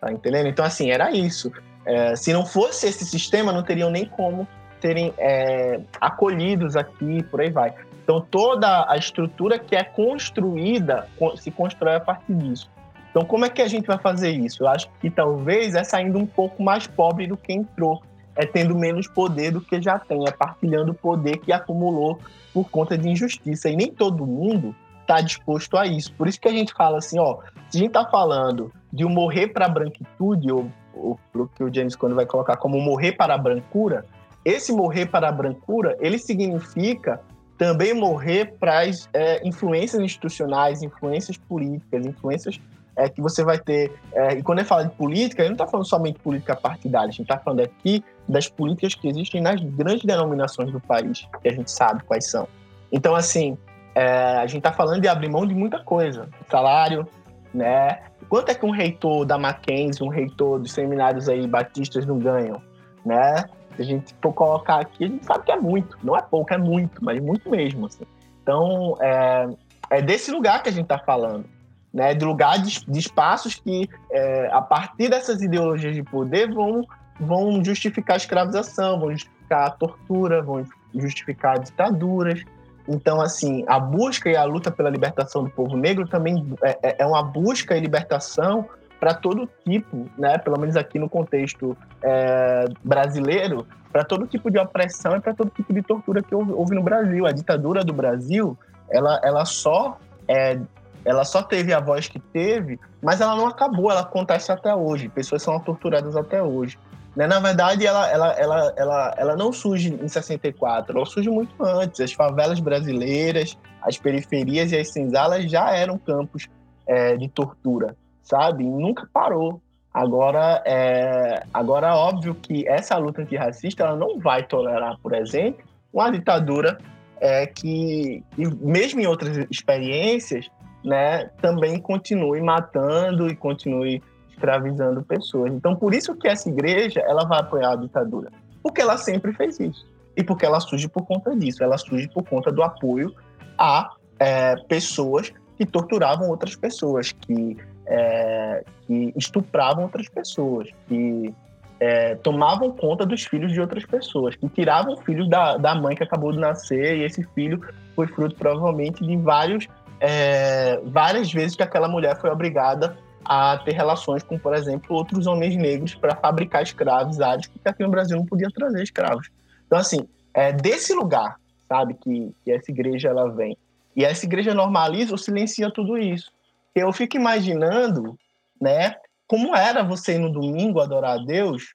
Tá entendendo? Então, assim, era isso. É, se não fosse esse sistema, não teriam nem como serem é, acolhidos aqui, por aí vai. Então, toda a estrutura que é construída se constrói a partir disso. Então, como é que a gente vai fazer isso? Eu acho que talvez é saindo um pouco mais pobre do que entrou, é tendo menos poder do que já tem, é partilhando o poder que acumulou por conta de injustiça. E nem todo mundo está disposto a isso. Por isso que a gente fala assim, ó, se a gente está falando de um morrer para a branquitude, ou, ou que o James quando vai colocar como morrer para a brancura, esse morrer para a brancura, ele significa também morrer para as é, influências institucionais, influências políticas, influências é, que você vai ter. É, e quando ele fala de política, ele não está falando somente política partidária, a gente está falando aqui das políticas que existem nas grandes denominações do país, que a gente sabe quais são. Então, assim, é, a gente está falando de abrir mão de muita coisa. Salário, né? Quanto é que um reitor da Mackenzie, um reitor dos seminários aí batistas não ganham, né? Se a gente for colocar aqui, a gente sabe que é muito. Não é pouco, é muito, mas muito mesmo. Assim. Então, é, é desse lugar que a gente está falando. Né, de lugar de, de espaços que, é, a partir dessas ideologias de poder, vão, vão justificar a escravização, vão justificar a tortura, vão justificar ditaduras. Então, assim, a busca e a luta pela libertação do povo negro também é, é, é uma busca e libertação para todo tipo, né, pelo menos aqui no contexto é, brasileiro, para todo tipo de opressão e para todo tipo de tortura que houve no Brasil. A ditadura do Brasil, ela, ela só é, ela só teve a voz que teve, mas ela não acabou, ela acontece até hoje. Pessoas são torturadas até hoje. Né? Na verdade, ela, ela, ela, ela, ela não surge em 64, ela surge muito antes. As favelas brasileiras, as periferias e as senzalas já eram campos é, de tortura sabe? E nunca parou. Agora, é, agora, óbvio que essa luta antirracista ela não vai tolerar, por exemplo, uma ditadura é, que, mesmo em outras experiências, né, também continue matando e continue escravizando pessoas. Então, por isso que essa igreja ela vai apoiar a ditadura, porque ela sempre fez isso e porque ela surge por conta disso. Ela surge por conta do apoio a é, pessoas que torturavam outras pessoas, que, é, que estupravam outras pessoas, que é, tomavam conta dos filhos de outras pessoas, que tiravam filhos da, da mãe que acabou de nascer, e esse filho foi fruto provavelmente de vários, é, várias vezes que aquela mulher foi obrigada a ter relações com, por exemplo, outros homens negros para fabricar escravos áreas, porque aqui no Brasil não podia trazer escravos. Então, assim, é desse lugar, sabe, que, que essa igreja ela vem. E essa igreja normaliza ou silencia tudo isso. Eu fico imaginando, né, como era você ir no domingo adorar a Deus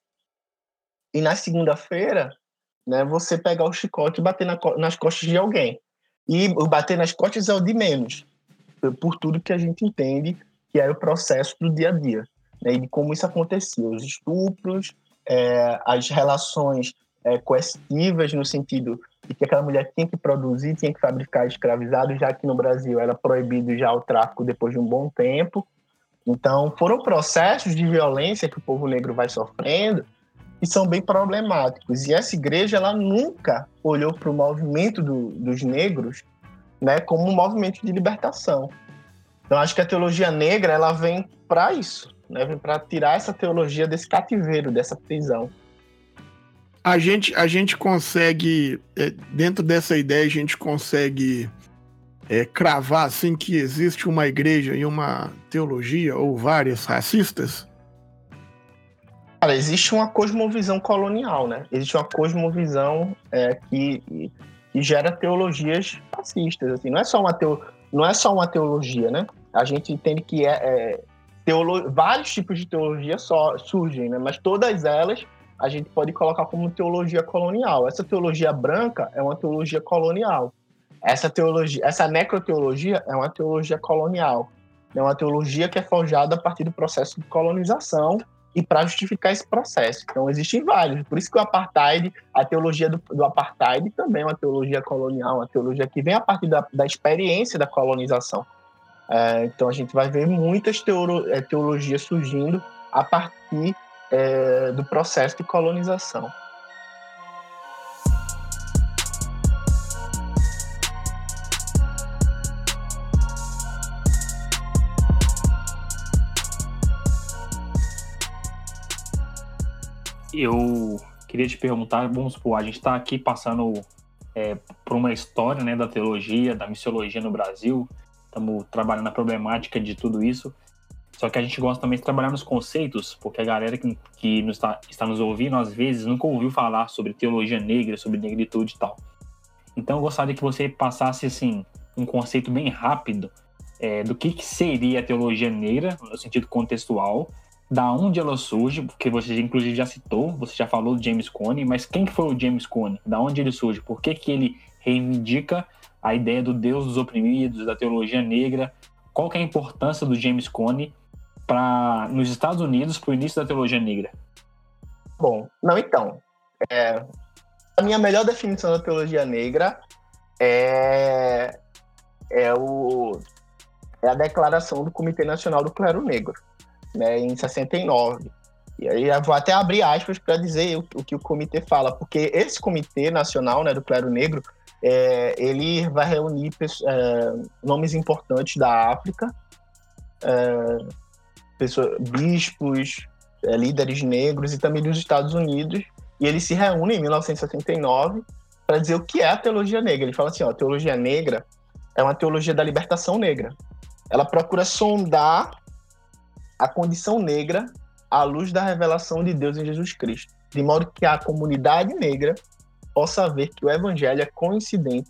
e na segunda-feira, né, você pegar o chicote e bater na, nas costas de alguém. E bater nas costas é o de menos, por tudo que a gente entende que era o processo do dia a dia, né, e como isso acontecia, os estupros, é, as relações é, coercitivas no sentido de que aquela mulher tinha que produzir, tinha que fabricar escravizado, já que no Brasil era proibido já o tráfico depois de um bom tempo, então, foram processos de violência que o povo negro vai sofrendo que são bem problemáticos. E essa igreja, ela nunca olhou para o movimento do, dos negros né, como um movimento de libertação. Então, acho que a teologia negra, ela vem para isso, né, vem para tirar essa teologia desse cativeiro, dessa prisão. A gente, a gente consegue, é, dentro dessa ideia, a gente consegue é, cravar assim que existe uma igreja e uma teologia ou várias racistas? Cara, existe uma cosmovisão colonial, né? Existe uma cosmovisão é, que, que gera teologias fascistas. Assim, não é só uma teo, não é só uma teologia, né? A gente entende que é, é teolo, vários tipos de teologia só surgem, né? Mas todas elas a gente pode colocar como teologia colonial. Essa teologia branca é uma teologia colonial. Essa teologia, essa necroteologia é uma teologia colonial. É uma teologia que é forjada a partir do processo de colonização e para justificar esse processo. Então, existem vários. Por isso que o apartheid, a teologia do, do apartheid também é uma teologia colonial, uma teologia que vem a partir da, da experiência da colonização. É, então, a gente vai ver muitas teolo, é, teologias surgindo a partir é, do processo de colonização. Eu queria te perguntar, vamos supor, a gente está aqui passando é, por uma história né, da teologia, da missiologia no Brasil, estamos trabalhando a problemática de tudo isso, só que a gente gosta também de trabalhar nos conceitos, porque a galera que, que nos está, está nos ouvindo, às vezes, nunca ouviu falar sobre teologia negra, sobre negritude e tal. Então, eu gostaria que você passasse, assim, um conceito bem rápido é, do que, que seria a teologia negra, no sentido contextual, da onde ela surge, porque você inclusive já citou, você já falou do James Cone, mas quem foi o James Cone? Da onde ele surge? Por que, que ele reivindica a ideia do Deus dos oprimidos, da teologia negra? Qual que é a importância do James Cone para nos Estados Unidos para o início da teologia negra? Bom, não então. É, a minha melhor definição da teologia negra é, é, o, é a declaração do Comitê Nacional do Clero Negro né, em 69. E aí eu vou até abrir aspas para dizer o, o, que o comitê fala, porque esse comitê nacional né, do clero negro, é, ele vai reunir é, nomes importantes da África, é, bispos, é, líderes negros e também dos Estados Unidos, e ele se reúne em 1969 para dizer o que é a teologia negra. Ele fala assim, ó, a teologia negra é uma teologia da libertação negra. Ela procura sondar a condição negra à luz da revelação de Deus em Jesus Cristo, de modo que a comunidade negra possa ver que o evangelho é coincidente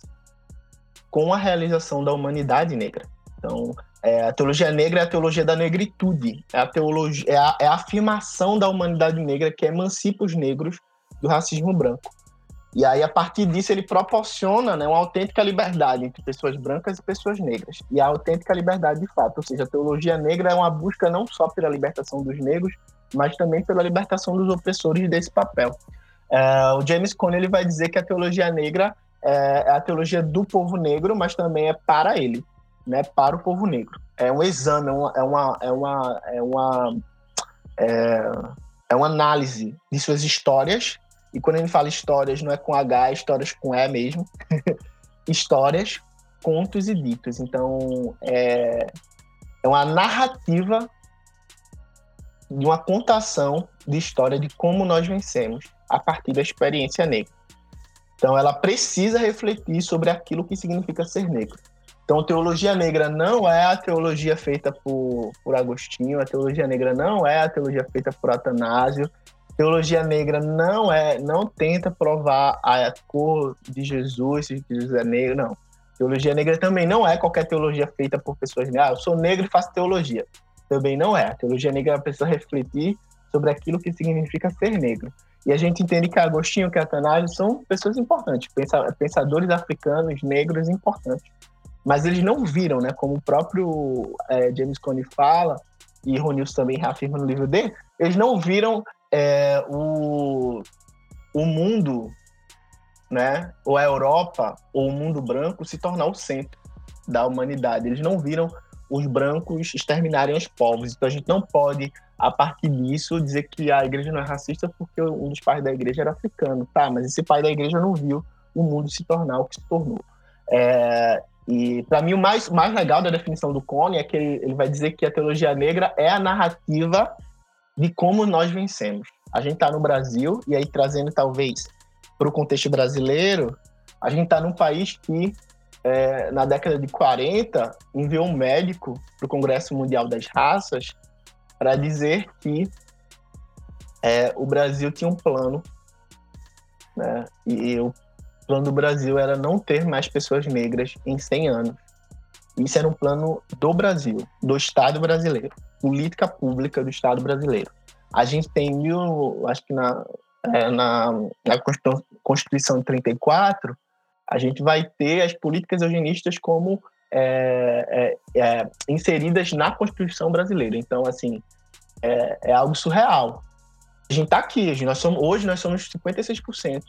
com a realização da humanidade negra. Então, é, a teologia negra é a teologia da negritude, é a, teologia, é a, é a afirmação da humanidade negra que emancipa os negros do racismo branco. E aí, a partir disso, ele proporciona né, uma autêntica liberdade entre pessoas brancas e pessoas negras. E a autêntica liberdade de fato. Ou seja, a teologia negra é uma busca não só pela libertação dos negros, mas também pela libertação dos opressores desse papel. É, o James Cone ele vai dizer que a teologia negra é, é a teologia do povo negro, mas também é para ele, né, para o povo negro. É um exame, é uma, é uma, é uma, é uma, é, é uma análise de suas histórias e quando ele fala histórias, não é com H, é histórias com E mesmo. histórias contos e ditos. Então, é, é uma narrativa de uma contação de história de como nós vencemos a partir da experiência negra. Então, ela precisa refletir sobre aquilo que significa ser negro. Então, teologia negra não é a teologia feita por, por Agostinho, a teologia negra não é a teologia feita por Atanásio, teologia negra não é, não tenta provar a cor de Jesus, se Jesus é negro, não. Teologia negra também não é qualquer teologia feita por pessoas negras. Ah, eu sou negro e faço teologia. Também não é. A teologia negra precisa refletir sobre aquilo que significa ser negro. E a gente entende que Agostinho, que Atanásio são pessoas importantes, pensadores africanos, negros importantes. Mas eles não viram, né? Como o próprio é, James Cone fala, e Ronils também reafirma no livro dele, eles não viram é, o, o mundo, né? Ou a Europa, ou o mundo branco se tornar o centro da humanidade. Eles não viram os brancos exterminarem os povos. Então a gente não pode, a partir disso, dizer que a igreja não é racista porque um dos pais da igreja era africano. Tá, mas esse pai da igreja não viu o mundo se tornar o que se tornou. É, e para mim o mais, mais legal da definição do Cone é que ele, ele vai dizer que a teologia negra é a narrativa de como nós vencemos. A gente está no Brasil, e aí trazendo talvez para o contexto brasileiro, a gente está num país que é, na década de 40, enviou um médico para o Congresso Mundial das Raças para dizer que é, o Brasil tinha um plano, né? E o plano do Brasil era não ter mais pessoas negras em 100 anos. Isso era um plano do Brasil, do Estado brasileiro, política pública do Estado brasileiro. A gente tem mil, acho que na, é, na, na Constituição de 34, a gente vai ter as políticas eugenistas como é, é, é, inseridas na Constituição brasileira. Então, assim, é, é algo surreal. A gente está aqui, nós somos, hoje nós somos 56%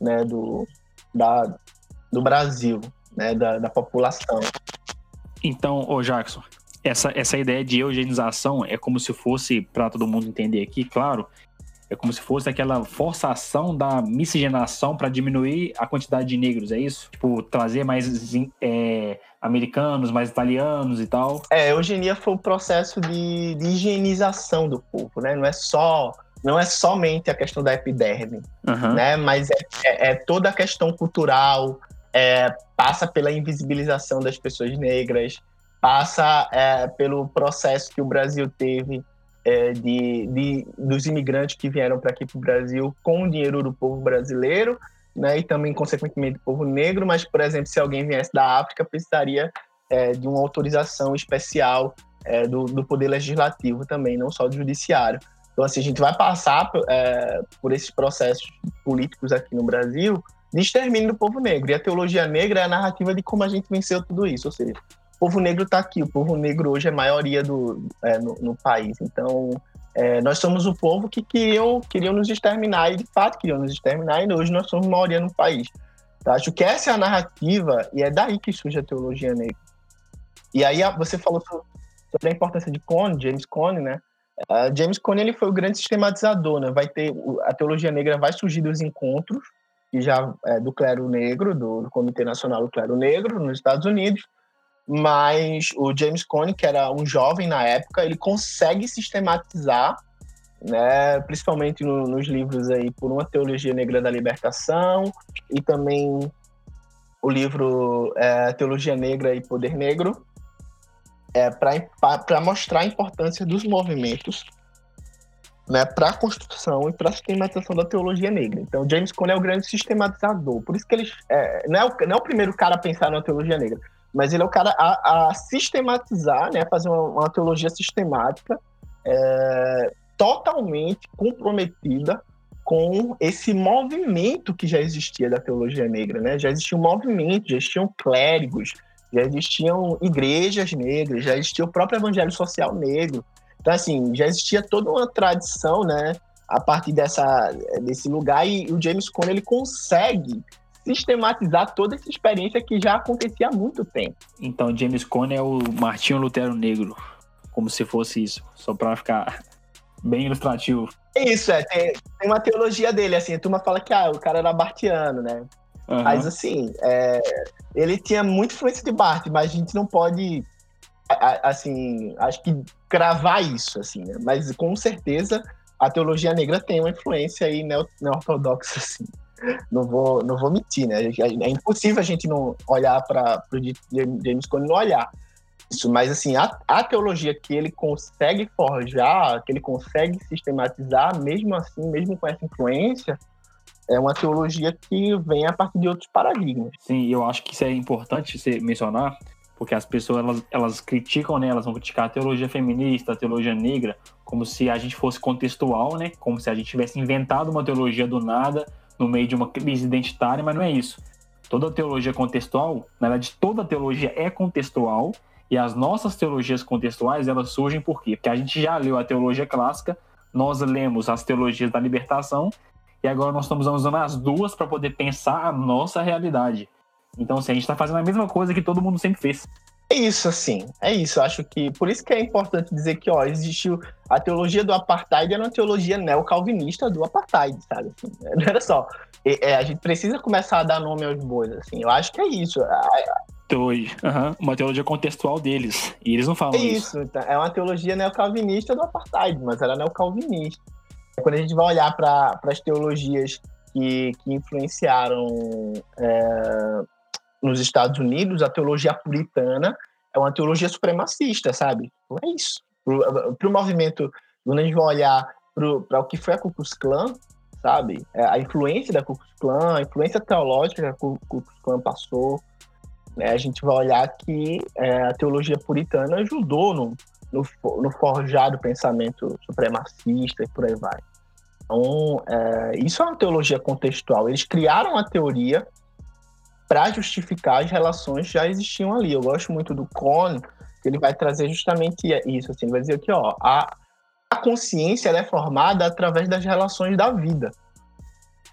né, do, da, do Brasil, né, da, da população. Então, ô Jackson, essa, essa ideia de eugenização é como se fosse, para todo mundo entender aqui, claro, é como se fosse aquela forçação da miscigenação para diminuir a quantidade de negros, é isso? Tipo, trazer mais é, americanos, mais italianos e tal. É, eugenia foi um processo de, de higienização do povo, né? Não é só não é somente a questão da epiderme, uhum. né? Mas é, é, é, toda a questão cultural, é, passa pela invisibilização das pessoas negras, passa é, pelo processo que o Brasil teve é, de, de, dos imigrantes que vieram para aqui para o Brasil com o dinheiro do povo brasileiro, né, e também, consequentemente, do povo negro, mas, por exemplo, se alguém viesse da África, precisaria é, de uma autorização especial é, do, do Poder Legislativo também, não só do Judiciário. Então, assim, a gente vai passar é, por esses processos políticos aqui no Brasil de extermínio do povo negro. E a teologia negra é a narrativa de como a gente venceu tudo isso. Ou seja, povo negro está aqui, o povo negro hoje é maioria do, é, no, no, país. Então, é, nós somos o povo que queriam, queriam nos exterminar, e de fato queriam nos exterminar, e hoje nós somos maioria no país. Tá? Acho que essa é a narrativa, e é daí que surge a teologia negra. E aí você falou sobre a importância de Cone, James Cone, né? Uh, James Cone ele foi o grande sistematizador, né? Vai ter a teologia negra vai surgir dos encontros que já é, do clero negro, do, do Comitê Nacional do Clero Negro nos Estados Unidos, mas o James Cone, que era um jovem na época, ele consegue sistematizar, né, principalmente no, nos livros aí por uma teologia negra da libertação e também o livro é, Teologia Negra e Poder Negro, é, para mostrar a importância dos movimentos né, para a construção e para a sistematização da teologia negra. Então, James Cone é o grande sistematizador. Por isso que ele é, não, é o, não é o primeiro cara a pensar na teologia negra mas ele é o cara a, a sistematizar, né, fazer uma, uma teologia sistemática é, totalmente comprometida com esse movimento que já existia da teologia negra, né? Já existia um movimento, já existiam clérigos, já existiam igrejas negras, já existia o próprio evangelho social negro. Então, assim, já existia toda uma tradição, né? A partir dessa, desse lugar, e o James Cone ele consegue sistematizar toda essa experiência que já acontecia há muito tempo. Então, James Cone é o Martinho Lutero Negro, como se fosse isso, só para ficar bem ilustrativo. Isso, é. Tem, tem, uma teologia dele, assim, a turma fala que ah, o cara era bartiano, né? Uhum. Mas assim, é, ele tinha muita influência de Barth, mas a gente não pode, assim, acho que cravar isso, assim, né? Mas com certeza a teologia negra tem uma influência aí neo-ortodoxa, assim. Não vou, não vou mentir, né? É impossível a gente não olhar para o James Cone não olhar isso, mas assim, a, a teologia que ele consegue forjar, que ele consegue sistematizar, mesmo assim, mesmo com essa influência, é uma teologia que vem a partir de outros paradigmas. Sim, eu acho que isso é importante você mencionar, porque as pessoas elas, elas criticam, né? Elas vão criticar a teologia feminista, a teologia negra, como se a gente fosse contextual, né? Como se a gente tivesse inventado uma teologia do nada no meio de uma crise identitária, mas não é isso. Toda teologia contextual, na verdade, toda teologia é contextual e as nossas teologias contextuais elas surgem por quê? Porque a gente já leu a teologia clássica, nós lemos as teologias da libertação e agora nós estamos usando as duas para poder pensar a nossa realidade. Então, assim, a gente está fazendo a mesma coisa que todo mundo sempre fez. É isso, assim. É isso. Acho que por isso que é importante dizer que, ó, existiu a teologia do apartheid era uma teologia neocalvinista do apartheid, sabe? Assim, não era só. É, a gente precisa começar a dar nome aos bois, assim. Eu acho que é isso. Teologia. Uhum. Uma teologia contextual deles. E eles não falam é isso. isso. Então, é uma teologia neocalvinista do apartheid, mas era neocalvinista. Quando a gente vai olhar para as teologias que, que influenciaram é, nos Estados Unidos, a teologia puritana é uma teologia supremacista, sabe? É isso. Para o movimento, quando a gente vai olhar para o que foi a Ku Klux Klan, sabe? É, a influência da Ku Klux Klan, a influência teológica que a Ku Klux Klan passou, né? a gente vai olhar que é, a teologia puritana ajudou no, no, no forjar do pensamento supremacista e por aí vai. Então, é, isso é uma teologia contextual. Eles criaram a teoria para justificar as relações já existiam ali. Eu gosto muito do Kohn, que ele vai trazer justamente isso. Assim, vai dizer que ó, a, a consciência é formada através das relações da vida.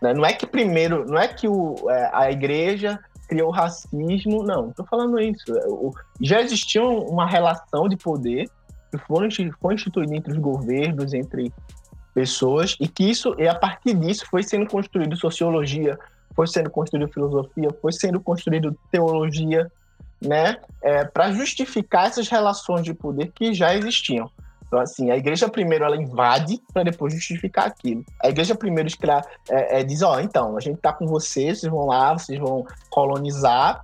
Né? Não é que primeiro, não é que o, é, a igreja criou o racismo, não, estou falando isso. Já existia uma relação de poder que foi, foi instituída entre os governos, entre pessoas, e que isso, e a partir disso, foi sendo construído sociologia, foi sendo construído filosofia, foi sendo construído teologia, né, é, para justificar essas relações de poder que já existiam. Então, assim, a igreja primeiro ela invade para depois justificar aquilo. A igreja primeiro escra é, é, diz: Ó, oh, então, a gente tá com vocês, vocês vão lá, vocês vão colonizar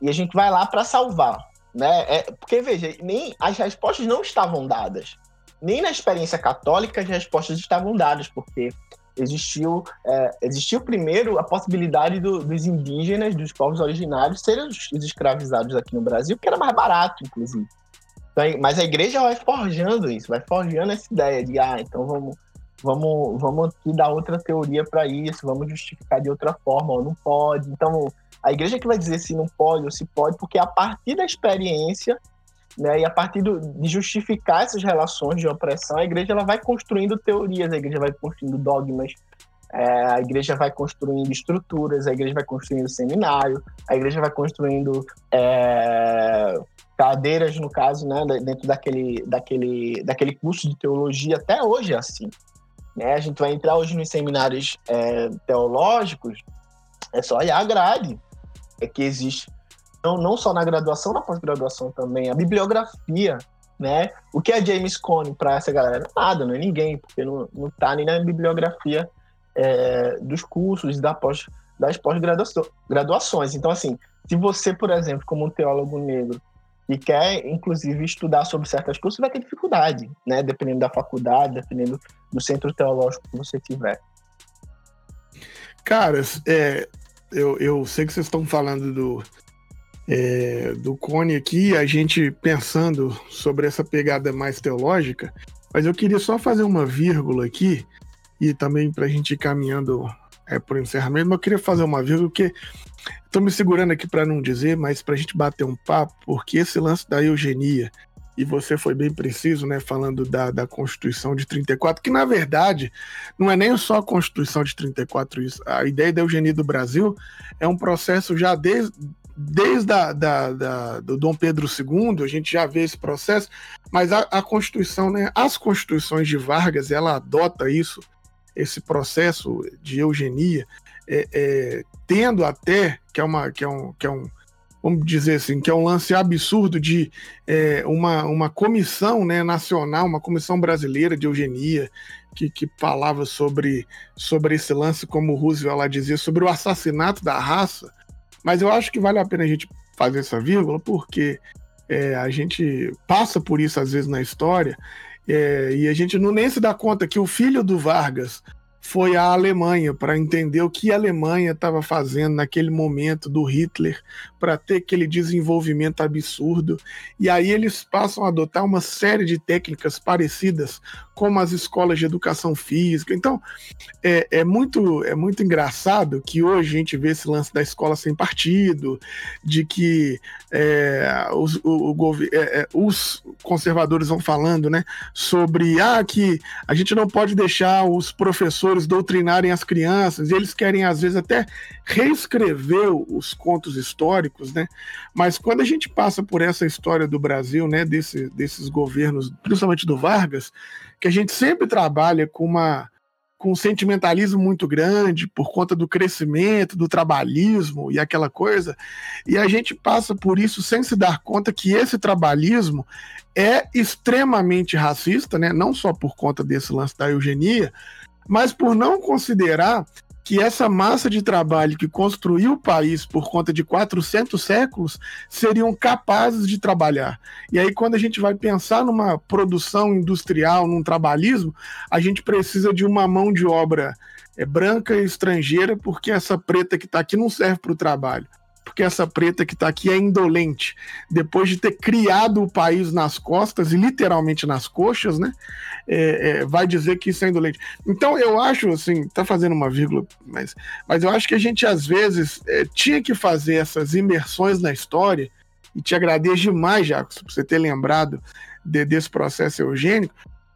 e a gente vai lá para salvar. Né? É, porque, veja, nem as respostas não estavam dadas nem na experiência católica as respostas estavam dadas, porque existiu, é, existiu primeiro a possibilidade do, dos indígenas, dos povos originários, serem os, os, escravizados aqui no Brasil, que era mais barato, inclusive. Então, mas a igreja vai forjando isso, vai forjando essa ideia de, ah, então vamos, vamos, vamos aqui dar outra teoria para isso, vamos justificar de outra forma, ou não pode. Então, a igreja que vai dizer se não pode ou se pode, porque a partir da experiência né? E a partir do, de justificar essas relações de opressão, a igreja ela vai construindo teorias, a igreja vai construindo dogmas, é, a igreja vai construindo estruturas, a igreja vai construindo seminário, a igreja vai construindo é, cadeiras, no caso, né, dentro daquele, daquele, daquele curso de teologia, até hoje é assim. Né? A gente vai entrar hoje nos seminários é, teológicos, é só olhar a grade é que existe não, não só na graduação, na pós-graduação também, a bibliografia, né? O que é James Cone para essa galera? Nada, não é ninguém, porque não, não tá nem na bibliografia é, dos cursos da pós, das pós-graduações. Então, assim, se você, por exemplo, como um teólogo negro, e quer, inclusive, estudar sobre certas coisas, você vai ter dificuldade, né? Dependendo da faculdade, dependendo do centro teológico que você tiver. Caras, é, eu, eu sei que vocês estão falando do, é, do Cone aqui, a gente pensando sobre essa pegada mais teológica, mas eu queria só fazer uma vírgula aqui, e também para a gente ir caminhando é, para o encerramento, mas eu queria fazer uma vírgula, porque estou me segurando aqui para não dizer, mas para a gente bater um papo, porque esse lance da eugenia, e você foi bem preciso, né, falando da, da Constituição de 34, que na verdade não é nem só a Constituição de 34 isso. A ideia da eugenia do Brasil é um processo já desde desde a, da, da, do Dom Pedro II, a gente já vê esse processo, mas a, a, Constituição, né, as Constituições de Vargas, ela adota isso esse processo de eugenia, é, é, tendo até, que é, uma, que, é um, que é um, vamos dizer assim, que é um lance absurdo de é, uma, uma comissão né, nacional, uma comissão brasileira de eugenia, que, que falava sobre, sobre esse lance, como o Roosevelt lá dizia, sobre o assassinato da raça. Mas eu acho que vale a pena a gente fazer essa vírgula, porque é, a gente passa por isso às vezes na história, é, e a gente não nem se dá conta que o filho do Vargas foi à Alemanha para entender o que a Alemanha estava fazendo naquele momento do Hitler para ter aquele desenvolvimento absurdo. E aí eles passam a adotar uma série de técnicas parecidas, como as escolas de educação física. Então, é, é muito, é muito engraçado que hoje a gente vê esse lance da escola sem partido, de que é, os, o, o, é, é, os conservadores vão falando né, sobre ah, que a gente não pode deixar os professores doutrinarem as crianças, e eles querem, às vezes, até reescrever os contos históricos, né? Mas quando a gente passa por essa história do Brasil, né, desse, desses governos, principalmente do Vargas, que a gente sempre trabalha com uma com um sentimentalismo muito grande por conta do crescimento, do trabalhismo e aquela coisa, e a gente passa por isso sem se dar conta que esse trabalhismo é extremamente racista, né? não só por conta desse lance da eugenia, mas por não considerar que essa massa de trabalho que construiu o país por conta de 400 séculos seriam capazes de trabalhar. E aí, quando a gente vai pensar numa produção industrial, num trabalhismo, a gente precisa de uma mão de obra é, branca e estrangeira, porque essa preta que está aqui não serve para o trabalho porque essa preta que está aqui é indolente. Depois de ter criado o país nas costas e literalmente nas coxas, né? É, é, vai dizer que isso é indolente. Então eu acho assim, tá fazendo uma vírgula, mas, mas eu acho que a gente às vezes é, tinha que fazer essas imersões na história. E te agradeço demais, Jacos, por você ter lembrado de, desse processo eugênico,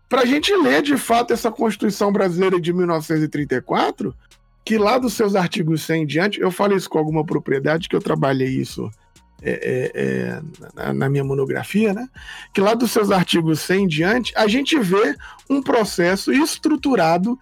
para a gente ler de fato essa Constituição Brasileira de 1934 que lá dos seus artigos 100 em diante, eu falo isso com alguma propriedade, que eu trabalhei isso é, é, é, na, na, minha monografia, né? Que lá dos seus artigos 100 em diante, a gente vê um processo estruturado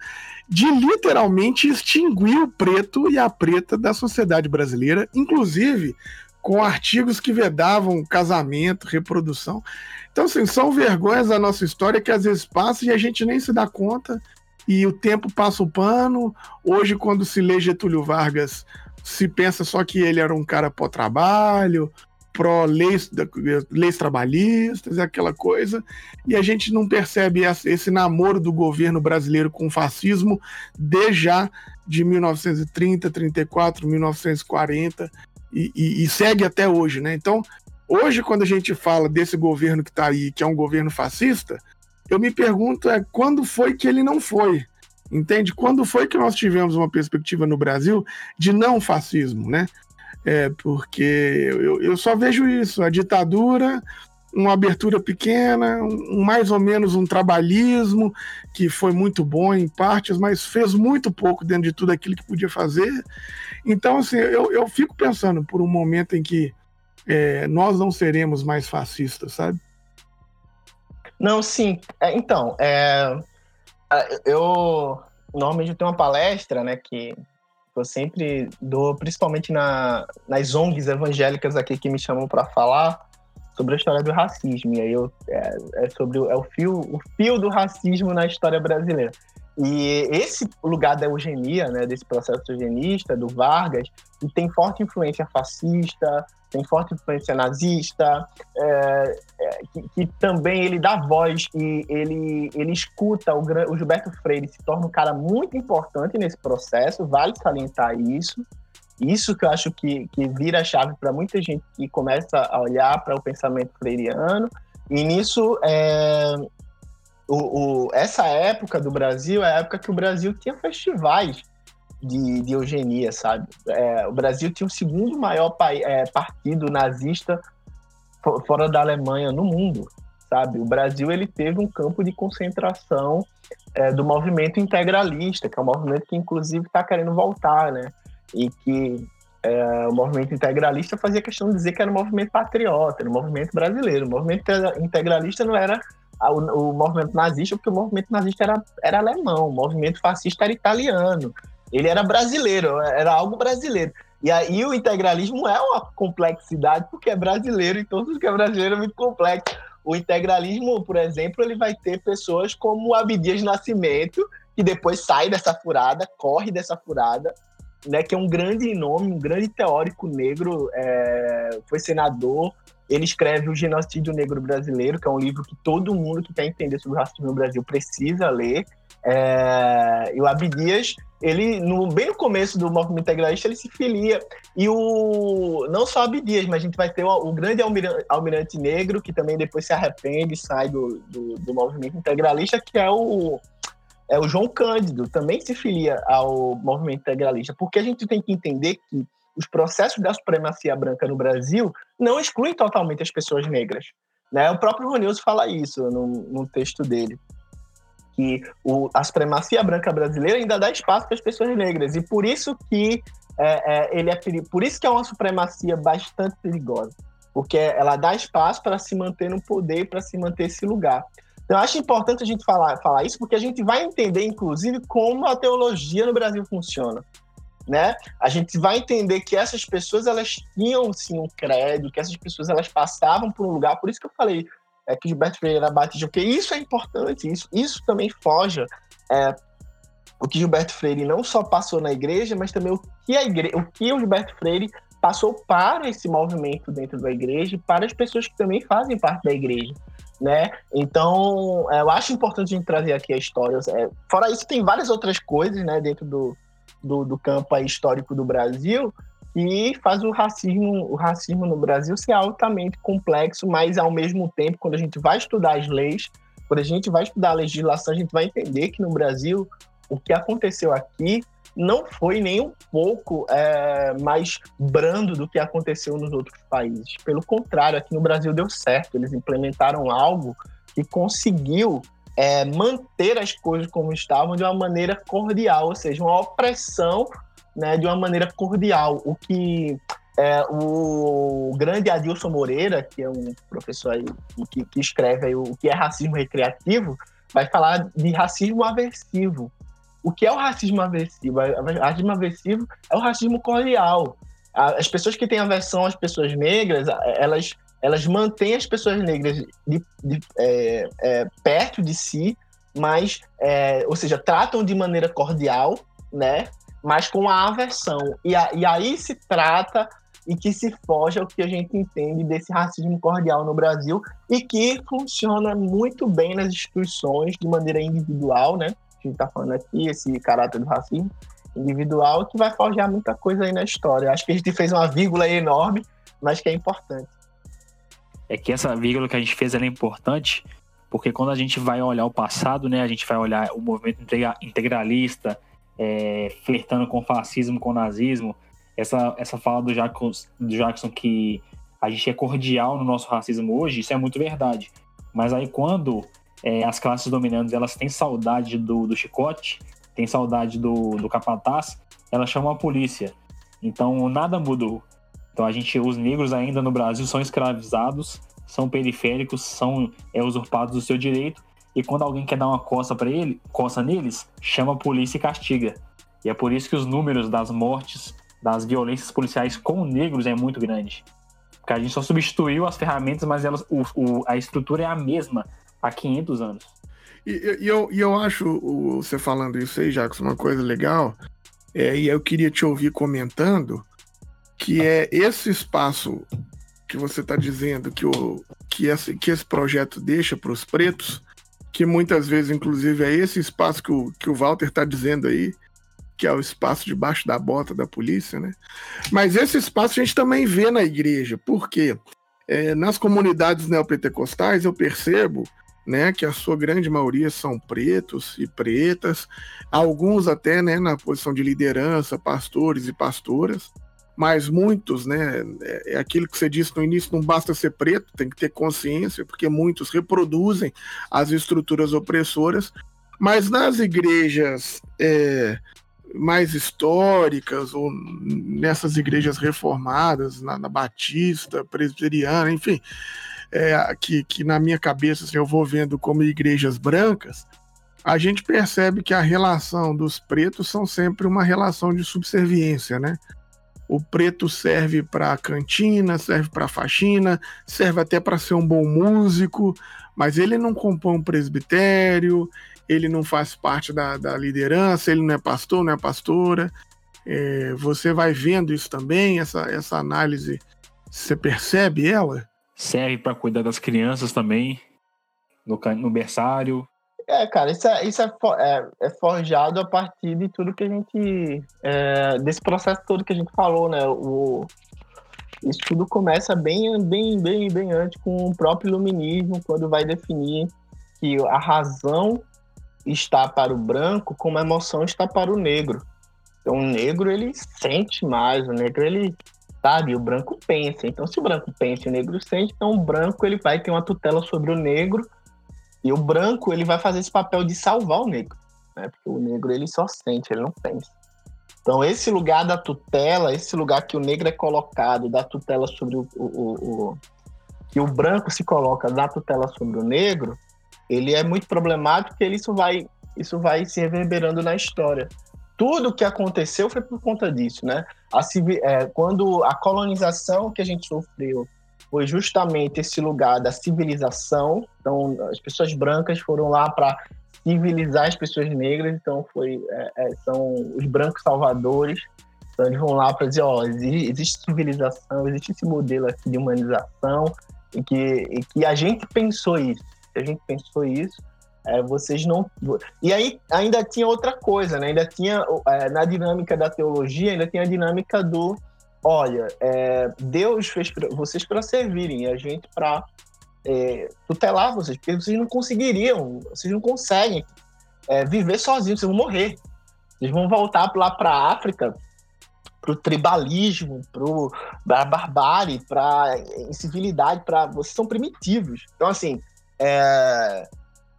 de literalmente extinguir o preto e a preta da sociedade brasileira, inclusive com artigos que vedavam casamento, reprodução. Então, assim, são vergonhas da nossa história que às vezes passam e a gente nem se dá conta e o tempo passa o pano. Hoje, quando se lê Getúlio Vargas, se pensa só que ele era um cara pró-trabalho, pró-leis leis trabalhistas, aquela coisa, e a gente não percebe esse namoro do governo brasileiro com o fascismo desde já de 1930, 34, 1940 e, e, e segue até hoje, né? Então, hoje, quando a gente fala desse governo que está aí, que é um governo fascista, eu me pergunto é quando foi que ele não foi? Entende? Quando foi que nós tivemos uma perspectiva no Brasil de não fascismo, né? É, porque eu, eu só vejo isso, a ditadura, uma abertura pequena, um, mais ou menos um trabalhismo, que foi muito bom em partes, mas fez muito pouco dentro de tudo aquilo que podia fazer. Então, assim, eu, eu fico pensando por um momento em que é, nós não seremos mais fascistas, sabe? Não, sim. É, então, é, eu normalmente tenho uma palestra, né, que eu sempre dou, principalmente na, nas ONGs evangélicas aqui que me chamam para falar sobre a história do racismo. E aí eu, é, é sobre é o fio, o fio do racismo na história brasileira. E esse lugar da eugenia, né, desse processo eugenista, do Vargas, e tem forte influência fascista, tem forte influência nazista, é, é, que, que, também ele dá voz e ele, ele escuta o, o Gilberto Freire, se torna um cara muito importante nesse processo, vale salientar isso. Isso que eu acho que, que vira a chave para muita gente que começa a olhar para o pensamento freiriano. E nisso, é, o, o, essa época do Brasil é a época que o Brasil tinha festivais de, de eugenia, sabe? É, o Brasil tinha o segundo maior é, partido nazista fora da Alemanha no mundo, sabe? O Brasil ele teve um campo de concentração é, do movimento integralista, que é um movimento que inclusive está querendo voltar, né? E que é, o movimento integralista fazia questão de dizer que era um movimento patriota, era um movimento brasileiro. O movimento integralista não era o, movimento nazista, porque o movimento nazista era, era alemão, o movimento fascista era italiano, ele era brasileiro, era algo brasileiro. E aí o integralismo é uma complexidade, porque é brasileiro, então tudo que é brasileiro é muito complexo. O integralismo, por exemplo, ele vai ter pessoas como Abdias Nascimento, que depois sai dessa furada, corre dessa furada, né, que é um grande nome, um grande teórico negro, é, foi senador, ele escreve o Genocídio Negro Brasileiro, que é um livro que todo mundo que quer entender sobre o racismo no Brasil precisa ler. É, e o Abdias, ele, no, bem no começo do movimento integralista, ele se filia. E o não só Abdias, mas a gente vai ter o, o grande almirante, almirante, negro, que também depois se arrepende e sai do, do, do movimento integralista, que é o é o João Cândido, também se filia ao movimento integralista, porque a gente tem que entender que os processos da supremacia branca no Brasil não excluem totalmente as pessoas negras. Né? O próprio Ronilson fala isso no, no texto dele, que o, a supremacia branca brasileira ainda dá espaço para as pessoas negras, e por isso que é, é, ele é por isso que é uma supremacia bastante perigosa, porque ela dá espaço para se manter no poder, para se manter esse lugar. Então, acho importante a gente falar, falar isso, porque a gente vai entender, inclusive, como a teologia no Brasil funciona. Né? A gente vai entender que essas pessoas elas tinham sim um crédito, que essas pessoas elas passavam por um lugar. Por isso que eu falei é, que Gilberto Freire era batista, porque isso é importante, isso, isso também foge é, o que Gilberto Freire não só passou na igreja, mas também o que a igreja, o que o Gilberto Freire passou para esse movimento dentro da igreja, para as pessoas que também fazem parte da igreja né? Então, é, eu acho importante a gente trazer aqui a história. É, fora isso, tem várias outras coisas, né, dentro do, do, do campo histórico do Brasil que faz o racismo, o racismo no Brasil ser altamente complexo, mas ao mesmo tempo, quando a gente vai estudar as leis, quando a gente vai estudar a legislação, a gente vai entender que no Brasil o que aconteceu aqui não foi nem um pouco é, mais brando do que aconteceu nos outros países. Pelo contrário, aqui no Brasil deu certo. Eles implementaram algo que conseguiu é, manter as coisas como estavam de uma maneira cordial, ou seja, uma opressão né, de uma maneira cordial. O que é, o grande Adilson Moreira, que é um professor aí, que, que escreve aí o que é racismo recreativo, vai falar de racismo aversivo o que é o racismo aversivo? O racismo aversivo é o racismo cordial. As pessoas que têm aversão às pessoas negras, elas, elas mantêm as pessoas negras de, de, é, é, perto de si, mas, é, ou seja, tratam de maneira cordial, né? Mas com a aversão. E, a, e aí se trata e que se foge ao que a gente entende desse racismo cordial no Brasil e que funciona muito bem nas instituições de maneira individual, né? que está falando aqui, esse caráter do racismo individual, que vai forjar muita coisa aí na história. Acho que a gente fez uma vírgula enorme, mas que é importante. É que essa vírgula que a gente fez é importante, porque quando a gente vai olhar o passado, né, a gente vai olhar o movimento integralista, é, flertando com fascismo, com nazismo, essa, essa fala do Jackson, do Jackson que a gente é cordial no nosso racismo hoje, isso é muito verdade. Mas aí quando é, as classes dominantes elas têm saudade do, do chicote, têm saudade do, do capataz, elas chamam a polícia. Então nada mudou. Então a gente, os negros ainda no Brasil são escravizados, são periféricos, são é, usurpados do seu direito. E quando alguém quer dar uma coça para ele, coça neles, chama a polícia e castiga. E é por isso que os números das mortes, das violências policiais com negros é muito grande. Porque a gente só substituiu as ferramentas, mas elas, o, o, a estrutura é a mesma há 500 anos. E, e, eu, e eu acho, você falando isso aí, Jacques, uma coisa legal, é, e eu queria te ouvir comentando, que é esse espaço que você está dizendo que, o, que, esse, que esse projeto deixa para os pretos, que muitas vezes, inclusive, é esse espaço que o, que o Walter está dizendo aí, que é o espaço debaixo da bota da polícia, né? Mas esse espaço a gente também vê na igreja, porque é, nas comunidades neopentecostais eu percebo né, que a sua grande maioria são pretos e pretas, alguns até, né, na posição de liderança, pastores e pastoras, mas muitos, né, é, é aquilo que você disse no início, não basta ser preto, tem que ter consciência, porque muitos reproduzem as estruturas opressoras, mas nas igrejas é, mais históricas, ou nessas igrejas reformadas, na, na Batista, Presbiteriana, enfim, é, que, que na minha cabeça assim, eu vou vendo como igrejas brancas, a gente percebe que a relação dos pretos são sempre uma relação de subserviência, né? O preto serve para cantina, serve para faxina, serve até para ser um bom músico, mas ele não compõe um presbitério, ele não faz parte da, da liderança, ele não é pastor, não é pastora. É, você vai vendo isso também, essa, essa análise, você percebe ela? Serve para cuidar das crianças também, no, no berçário, é, cara, isso, é, isso é, é, é, forjado a partir de tudo que a gente. É, desse processo todo que a gente falou, né? O, isso tudo começa bem, bem, bem, bem antes com o próprio iluminismo, quando vai definir que a razão está para o branco como a emoção está para o negro. Então, o negro, ele sente mais, o negro, ele sabe, o branco pensa. Então, se o branco pensa e o negro sente, então o branco ele vai ter uma tutela sobre o negro e o branco, ele vai fazer esse papel de salvar o negro, né? Porque o negro, ele só sente, ele não pensa. Então, esse lugar da tutela, esse lugar que o negro é colocado, da tutela sobre o, o, o, que o branco se coloca da tutela sobre o negro, ele é muito problemático porque isso vai, isso vai se reverberando na história. Tudo que aconteceu foi por conta disso, né? A, é, quando a colonização que a gente sofreu foi justamente esse lugar da civilização. Então, as pessoas brancas foram lá para civilizar as pessoas negras, então foi, é, é, são os brancos salvadores. Então, eles vão lá para dizer: ó, existe civilização, existe esse modelo aqui de humanização, e que, e que a gente pensou isso. A gente pensou isso. É, vocês não. E aí ainda tinha outra coisa, né? Ainda tinha é, na dinâmica da teologia, ainda tinha a dinâmica do olha, é, Deus fez pra, vocês para servirem, a gente para é, tutelar vocês, porque vocês não conseguiriam, vocês não conseguem é, viver sozinhos, vocês vão morrer. Vocês vão voltar lá para a África, para o tribalismo, para a barbárie, para incivilidade, para vocês são primitivos. Então, assim, é,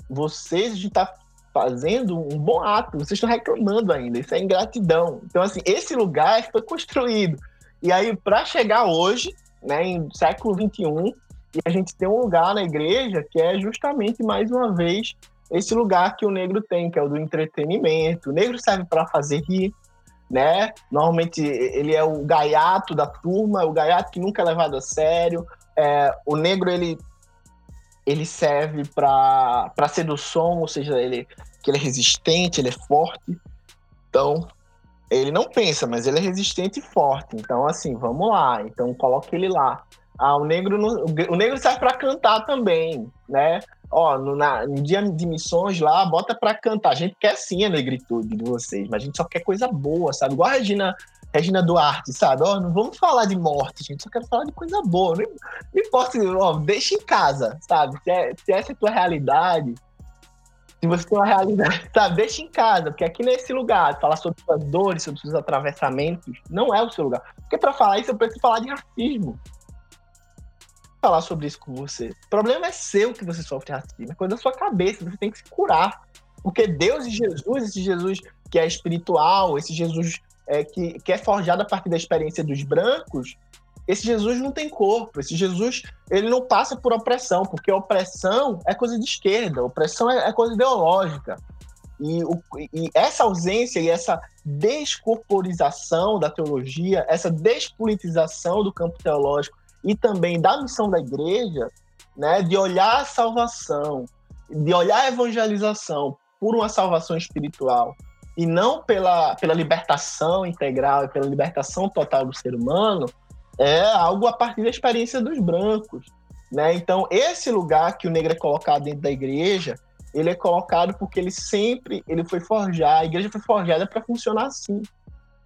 vocês estão tá fazendo um bom ato, vocês estão reclamando ainda, isso é ingratidão. Então, assim, esse lugar foi construído e aí, para chegar hoje, né, em século XXI, e a gente tem um lugar na igreja que é justamente, mais uma vez, esse lugar que o negro tem, que é o do entretenimento. O negro serve para fazer rir, né? Normalmente ele é o gaiato da turma, o gaiato que nunca é levado a sério. É, o negro ele ele serve para sedução, ou seja, ele que ele é resistente, ele é forte. Então, ele não pensa, mas ele é resistente e forte. Então, assim, vamos lá. Então, coloque ele lá. Ah, o negro, o negro serve para cantar também, né? Ó, no, na, no dia de missões lá, bota para cantar. A gente quer sim a negritude de vocês, mas a gente só quer coisa boa, sabe? Igual a Regina, Regina Duarte, sabe? Ó, não vamos falar de morte, gente, só quero falar de coisa boa. Não, não importa, ó, deixa em casa, sabe? Se, é, se essa é a tua realidade, se você tem uma realidade, tá, deixa em casa, porque aqui nesse lugar, falar sobre suas dores, sobre seus atravessamentos, não é o seu lugar. Porque para falar isso, eu preciso falar de racismo. Falar sobre isso com você. O problema é seu que você sofre racismo, é coisa da sua cabeça, você tem que se curar. Porque Deus e Jesus, esse Jesus que é espiritual, esse Jesus é, que, que é forjado a partir da experiência dos brancos, esse Jesus não tem corpo, esse Jesus ele não passa por opressão, porque opressão é coisa de esquerda, opressão é, é coisa ideológica. E, o, e, essa ausência e essa descorporização da teologia, essa despolitização do campo teológico e também da missão da igreja, né, de olhar a salvação, de olhar a evangelização por uma salvação espiritual e não pela, pela libertação integral e pela libertação total do ser humano, é algo a partir da experiência dos brancos. Né? Então, esse lugar que o negro é colocado dentro da igreja, ele é colocado porque ele sempre ele foi forjado, a igreja foi forjada para funcionar assim.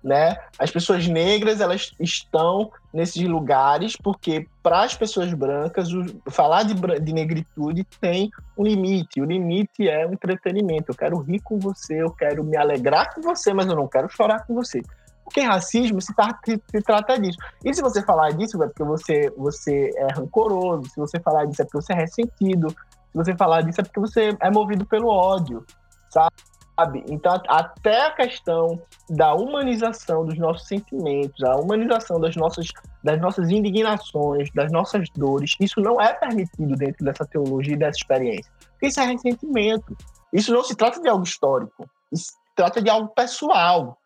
Né? As pessoas negras elas estão nesses lugares porque para as pessoas brancas o, falar de, de negritude tem um limite. O limite é o entretenimento. Eu quero rir com você, eu quero me alegrar com você, mas eu não quero chorar com você. Porque racismo se, tá, se, se, trata disso. E se você falar disso é porque você, você é rancoroso, se você falar disso é porque você é ressentido, se você falar disso é porque você é movido pelo ódio, sabe? Então, até a questão da humanização dos nossos sentimentos, a humanização das nossas, das nossas indignações, das nossas dores, isso não é permitido dentro dessa teologia e dessa experiência. Isso é ressentimento. Isso não se trata de algo histórico. Isso se trata de algo pessoal.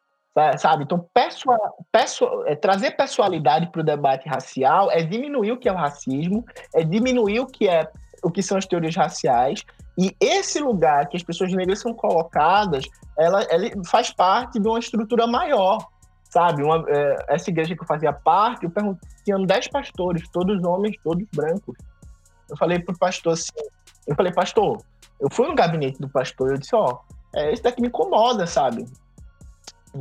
Sabe? Então, pessoa, pessoa, é, trazer pessoalidade para o debate racial é diminuir o que é o racismo, é diminuir o que, é, o que são as teorias raciais e esse lugar que as pessoas negras são colocadas, ela, ela faz parte de uma estrutura maior, sabe? Uma, é, essa igreja que eu fazia parte, eu perguntei, tinham dez pastores, todos homens, todos brancos. Eu falei pro pastor assim, eu falei, pastor, eu fui no gabinete do pastor, eu disse, ó, é, esse daqui me incomoda, sabe?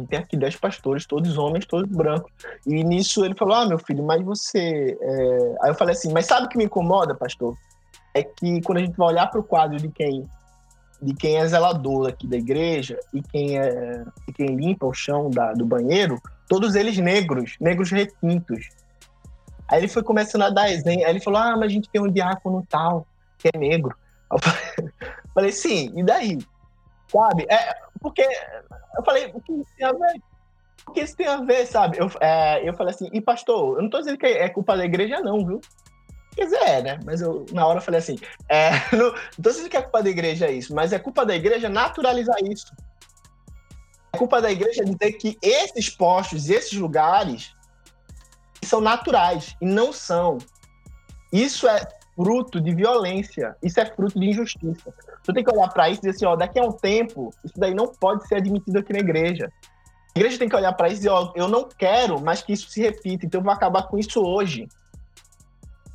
Tem aqui dez pastores, todos homens, todos brancos. E nisso ele falou, ah, meu filho, mas você... É... Aí eu falei assim, mas sabe o que me incomoda, pastor? é que quando a gente vai olhar para o quadro de quem de quem é zelador aqui da igreja e quem é e quem limpa o chão da, do banheiro, todos eles negros, negros retintos. Aí ele foi começando a dar exemplo, aí ele falou: "Ah, mas a gente tem um diácono tal que é negro". Eu falei, falei sim, e daí? Sabe? É, porque eu falei, o que isso tem a ver? O que isso tem a ver, sabe? Eu, é, eu falei assim, e pastor, eu não tô dizendo que é culpa da igreja, não, viu? Quer dizer, é, né? Mas eu, na hora, falei assim: é, não, não tô dizendo que é culpa da igreja isso, mas é culpa da igreja naturalizar isso. É culpa da igreja dizer que esses postos, esses lugares, são naturais e não são. Isso é fruto de violência, isso é fruto de injustiça. Tu tem que olhar para isso e dizer assim: ó, daqui a um tempo, isso daí não pode ser admitido aqui na igreja. A igreja tem que olhar para isso e dizer: ó, eu não quero mais que isso se repita, então eu vou acabar com isso hoje.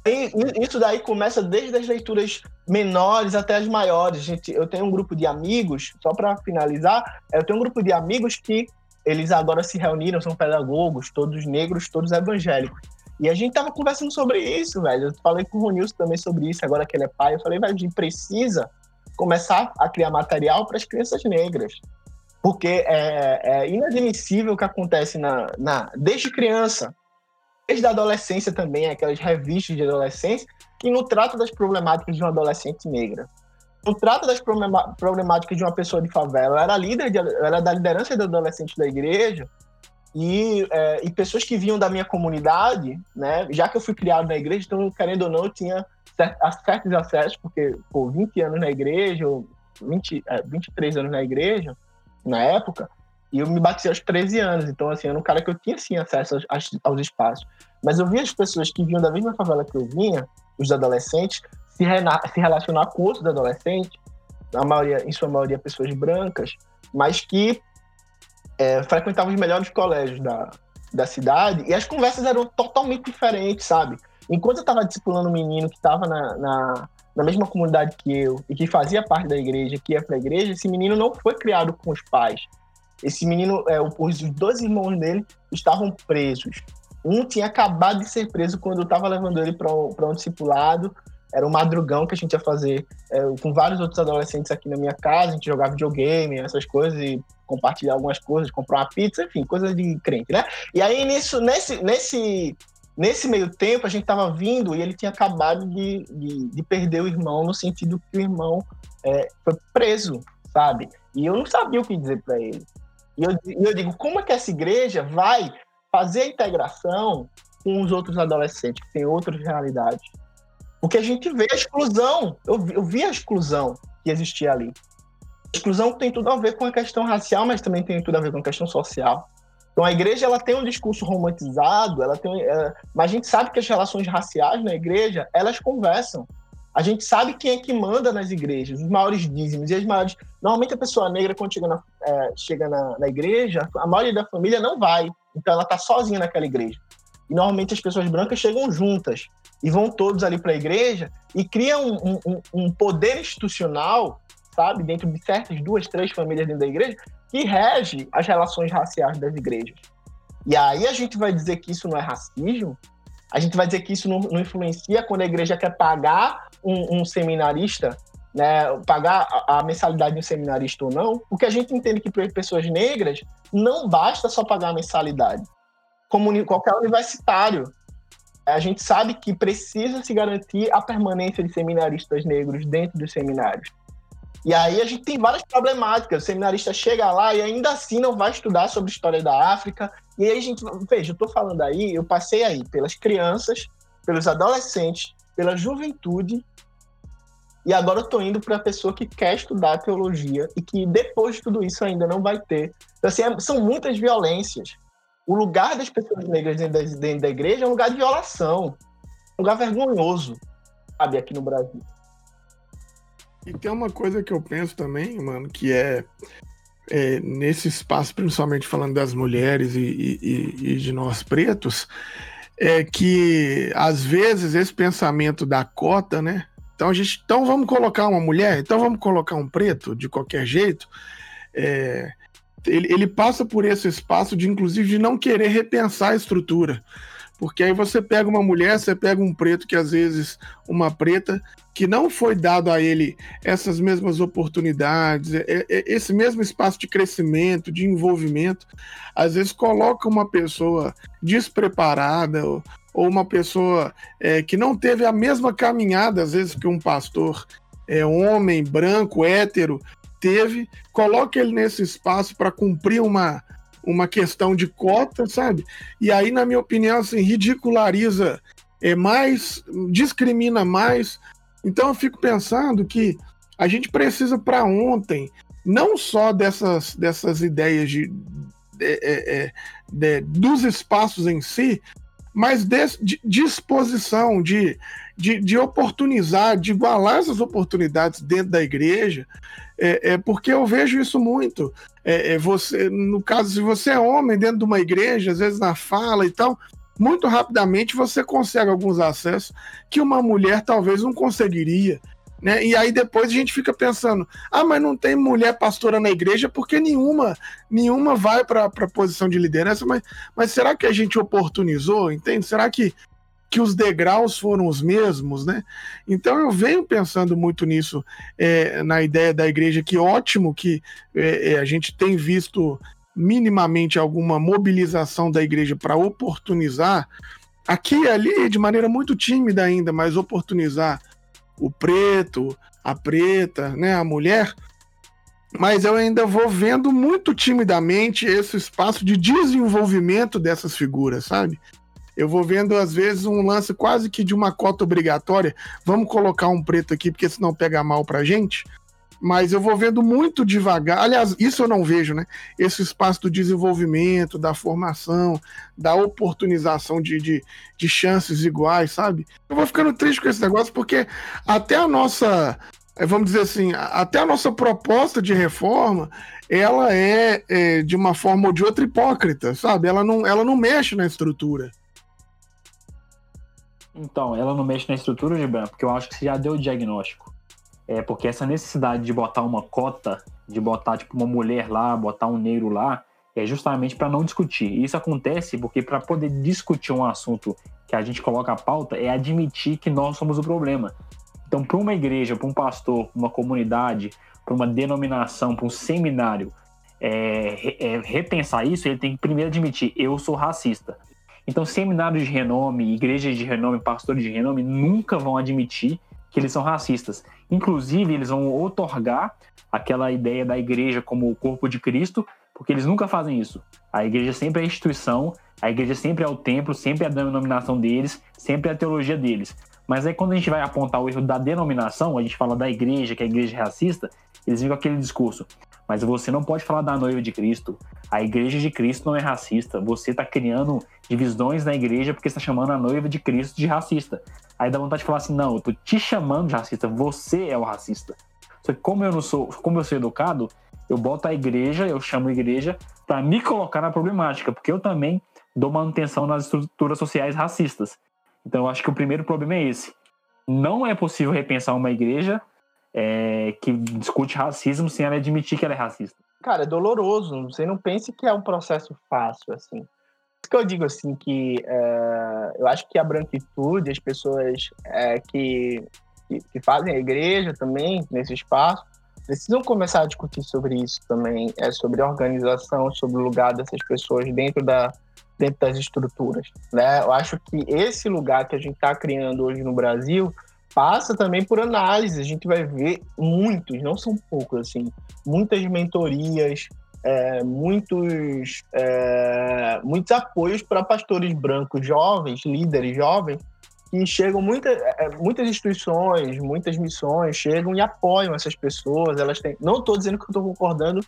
E isso daí começa desde as leituras menores até as maiores. Gente, eu tenho um grupo de amigos, só para finalizar, eu tenho um grupo de amigos que eles agora se reuniram, são pedagogos, todos negros, todos evangélicos. E a gente tava conversando sobre isso, velho. Eu falei com o Ronilson também sobre isso, agora que ele é pai. Eu falei, velho, a gente precisa começar a criar material para as crianças negras. Porque é, é inadmissível o que acontece na, na, desde criança desde a adolescência também, aquelas revistas de adolescência, que não tratam das problemáticas de uma adolescente negra. Não trata das problemáticas de uma pessoa de favela. Ela era líder, de, era da liderança da adolescente da igreja, e, é, e, pessoas que vinham da minha comunidade, né? Já que eu fui criado na igreja, então, querendo ou não, eu tinha certos acessos, porque, por 20 anos na igreja, ou 20, é, 23 anos na igreja, na época, e eu me batizei aos 13 anos, então, assim, era um cara que eu tinha, sim, acesso aos, aos espaços. Mas eu via as pessoas que vinham da mesma favela que eu vinha, os adolescentes, se, se relacionar com outros adolescentes, a maioria, em sua maioria pessoas brancas, mas que é, frequentavam os melhores colégios da, da cidade, e as conversas eram totalmente diferentes, sabe? Enquanto eu estava discipulando um menino que estava na, na, na, mesma comunidade que eu, e que fazia parte da igreja, que ia para a igreja, esse menino não foi criado com os pais. Esse menino, é, os dois irmãos dele estavam presos. Um tinha acabado de ser preso quando eu estava levando ele para um discipulado. Era um madrugão que a gente ia fazer é, com vários outros adolescentes aqui na minha casa. A gente jogava videogame, essas coisas, e compartilhar algumas coisas, comprar uma pizza, enfim, coisas de crente, né? E aí, nisso, nesse, nesse, nesse meio tempo, a gente estava vindo e ele tinha acabado de, de, de, perder o irmão, no sentido que o irmão é, foi preso, sabe? E eu não sabia o que dizer para ele. E eu, eu digo, como é que essa igreja vai fazer a integração com os outros adolescentes que têm outras realidades? Porque a gente vê a exclusão, eu eu vi a exclusão que existia ali. Exclusão tem tudo a ver com a questão racial, mas também tem tudo a ver com a questão social. Então a igreja ela tem um discurso romantizado, ela tem, é, mas a gente sabe que as relações raciais na igreja elas conversam. A gente sabe quem é que manda nas igrejas, os maiores dízimos e as maiores. Normalmente a pessoa negra, quando chega na, é, chega na, na igreja, a maioria da família não vai. Então ela está sozinha naquela igreja. E normalmente as pessoas brancas chegam juntas e vão todos ali para a igreja e criam um, um, um, poder institucional, sabe, dentro de certas duas, três famílias dentro da igreja, que rege as relações raciais das igrejas. E aí a gente vai dizer que isso não é racismo, a gente vai dizer que isso não, não influencia quando a igreja quer pagar um, um seminarista, né, pagar a, a, mensalidade de um seminarista ou não, porque a gente entende que para pessoas negras não basta só pagar a mensalidade. Como qualquer universitário, a gente sabe que precisa se garantir a permanência de seminaristas negros dentro dos seminários. E aí a gente tem várias problemáticas. O seminarista chega lá e ainda assim não vai estudar sobre história da África. E aí a gente, veja, eu estou falando aí, eu passei aí pelas crianças, pelos adolescentes, pela juventude, e agora eu estou indo para a pessoa que quer estudar teologia e que depois de tudo isso ainda não vai ter. Então, assim, é, são muitas violências. O lugar das pessoas negras dentro da igreja é um lugar de violação, um lugar vergonhoso, sabe, aqui no Brasil. E tem uma coisa que eu penso também, mano, que é, é nesse espaço, principalmente falando das mulheres e, e, e, de nós pretos, é que às vezes esse pensamento da cota, né? Então a gente, então vamos colocar uma mulher, então vamos colocar um preto de qualquer jeito. É, ele, ele passa por esse espaço de, inclusive, de não querer repensar a estrutura. Porque aí você pega uma mulher, você pega um preto que às vezes, uma preta, que não foi dado a ele essas mesmas oportunidades, é, é, esse mesmo espaço de crescimento, de envolvimento, às vezes coloca uma pessoa despreparada ou, ou uma pessoa é, que não teve a mesma caminhada, às vezes, que um pastor é, homem, branco, hétero, teve, coloca ele nesse espaço para cumprir uma, uma questão de cota, sabe? E aí, na minha opinião, assim, ridiculariza é mais, discrimina mais. Então eu fico pensando que a gente precisa para ontem não só dessas, dessas ideias de, de, é, é, de, dos espaços em si, mas de, de disposição de, de, de, oportunizar, de igualar essas oportunidades dentro da igreja, é, é porque eu vejo isso muito. É, é, você, no caso, se você é homem dentro de uma igreja, às vezes na fala e tal, muito rapidamente você consegue alguns acessos que uma mulher talvez não conseguiria. Né? E aí depois a gente fica pensando: ah, mas não tem mulher pastora na igreja porque nenhuma nenhuma vai para a posição de liderança. Mas, mas será que a gente oportunizou? Entende? Será que que os degraus foram os mesmos, né? Então eu venho pensando muito nisso, é, na ideia da igreja, que ótimo que é, é a gente tem visto minimamente alguma mobilização da igreja para oportunizar, aqui e ali, de maneira muito tímida ainda, mas oportunizar o preto, a preta, né, a mulher, mas eu ainda vou vendo muito timidamente esse espaço de desenvolvimento dessas figuras, sabe? Eu vou vendo, às vezes, um lance quase que de uma cota obrigatória. Vamos colocar um preto aqui, porque senão pega mal pra gente. Mas eu vou vendo muito devagar. Aliás, isso eu não vejo, né? Esse espaço do desenvolvimento, da formação, da oportunização de, de, de chances iguais, sabe? Eu vou ficando triste com esse negócio, porque até a nossa é, vamos dizer assim, até a nossa proposta de reforma, ela é, é, de uma forma ou de outra hipócrita, sabe? Ela não, ela não mexe na estrutura. Então, ela não mexe na estrutura de branco, porque eu acho que você já deu o diagnóstico. É porque essa necessidade de botar uma cota, de botar tipo uma mulher lá, botar um negro lá, é justamente para não discutir. E isso acontece porque para poder discutir um assunto que a gente coloca a pauta é admitir que nós somos o problema. Então, para uma igreja, para um pastor, para uma comunidade, para uma denominação, para um seminário, é, é, repensar isso, ele tem que primeiro admitir: eu sou racista. Então, seminários de renome, igrejas de renome, pastores de renome nunca vão admitir que eles são racistas. Inclusive, eles vão otorgar aquela ideia da igreja como o corpo de Cristo, porque eles nunca fazem isso. A igreja sempre é a instituição, a igreja sempre é o templo, sempre é a denominação deles, sempre é a teologia deles. Mas aí quando a gente vai apontar o erro da denominação, a gente fala da igreja, que a igreja é racista, eles vêm com aquele discurso. Mas você não pode falar da noiva de Cristo. A igreja de Cristo não é racista. Você está criando divisões na igreja porque está chamando a noiva de Cristo de racista. Aí dá vontade de falar assim: não, eu tô te chamando de racista, você é o racista. Só que como eu não sou, como eu sou educado, eu boto a igreja, eu chamo a igreja para me colocar na problemática, porque eu também dou manutenção nas estruturas sociais racistas. Então eu acho que o primeiro problema é esse. Não é possível repensar uma igreja é, que discute racismo sem ela admitir que ela é racista. Cara, é doloroso. Você não pense que é um processo fácil, assim. Isso que eu digo, assim, que é, eu acho que a branquitude, as pessoas é, que, que, que, fazem a igreja também, nesse espaço, precisam começar a discutir sobre isso também, é, sobre a organização, sobre o lugar dessas pessoas dentro, da, dentro das estruturas. Né? Eu acho que esse lugar que a gente está criando hoje no Brasil passa também por análise. A gente vai ver muitos, não são poucos, assim, muitas mentorias, é, muitos, é, muitos apoios para pastores brancos jovens, líderes jovens, que chegam muita, é, muitas instituições, muitas missões chegam e apoiam essas pessoas. Elas têm, não estou dizendo que estou concordando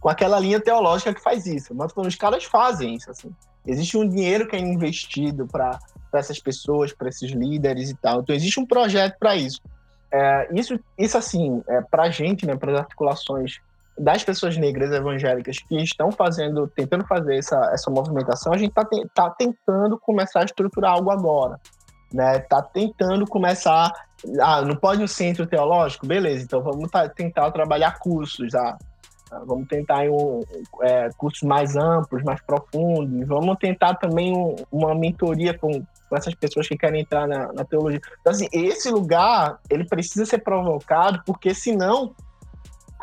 com aquela linha teológica que faz isso, mas os caras fazem isso. Assim. Existe um dinheiro que é investido para essas pessoas, para esses líderes e tal. Então existe um projeto para isso. É, isso, isso assim, é, para a gente, né, para as articulações das pessoas negras evangélicas que estão fazendo, tentando fazer essa, essa movimentação, a gente está tá tentando começar a estruturar algo agora. Né? Tá tentando começar. Ah, não pode um centro teológico? Beleza, então vamos tá, tentar trabalhar cursos. Ah, vamos tentar um, é, cursos mais amplos, mais profundos. Vamos tentar também um, uma mentoria com, com essas pessoas que querem entrar na, na teologia. Então, assim, esse lugar ele precisa ser provocado, porque senão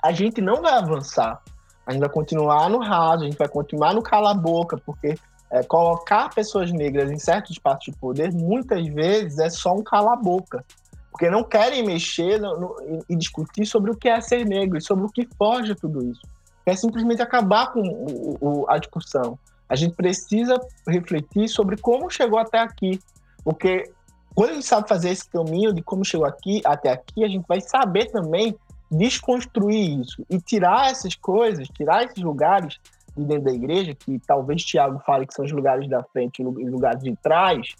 a gente não vai avançar. A gente vai continuar no raso, a gente vai continuar no cala-boca, porque é, colocar pessoas negras em certos espaços de poder muitas vezes é só um cala-boca. Porque não querem mexer no, no, e discutir sobre o que é ser negro e sobre o que foge tudo isso. É simplesmente acabar com o, o, a discussão. A gente precisa refletir sobre como chegou até aqui. Porque quando a gente sabe fazer esse caminho de como chegou aqui até aqui, a gente vai saber também desconstruir isso e tirar essas coisas, tirar esses lugares de dentro da igreja, que talvez Tiago fale que são os lugares da frente e os lugares de trás,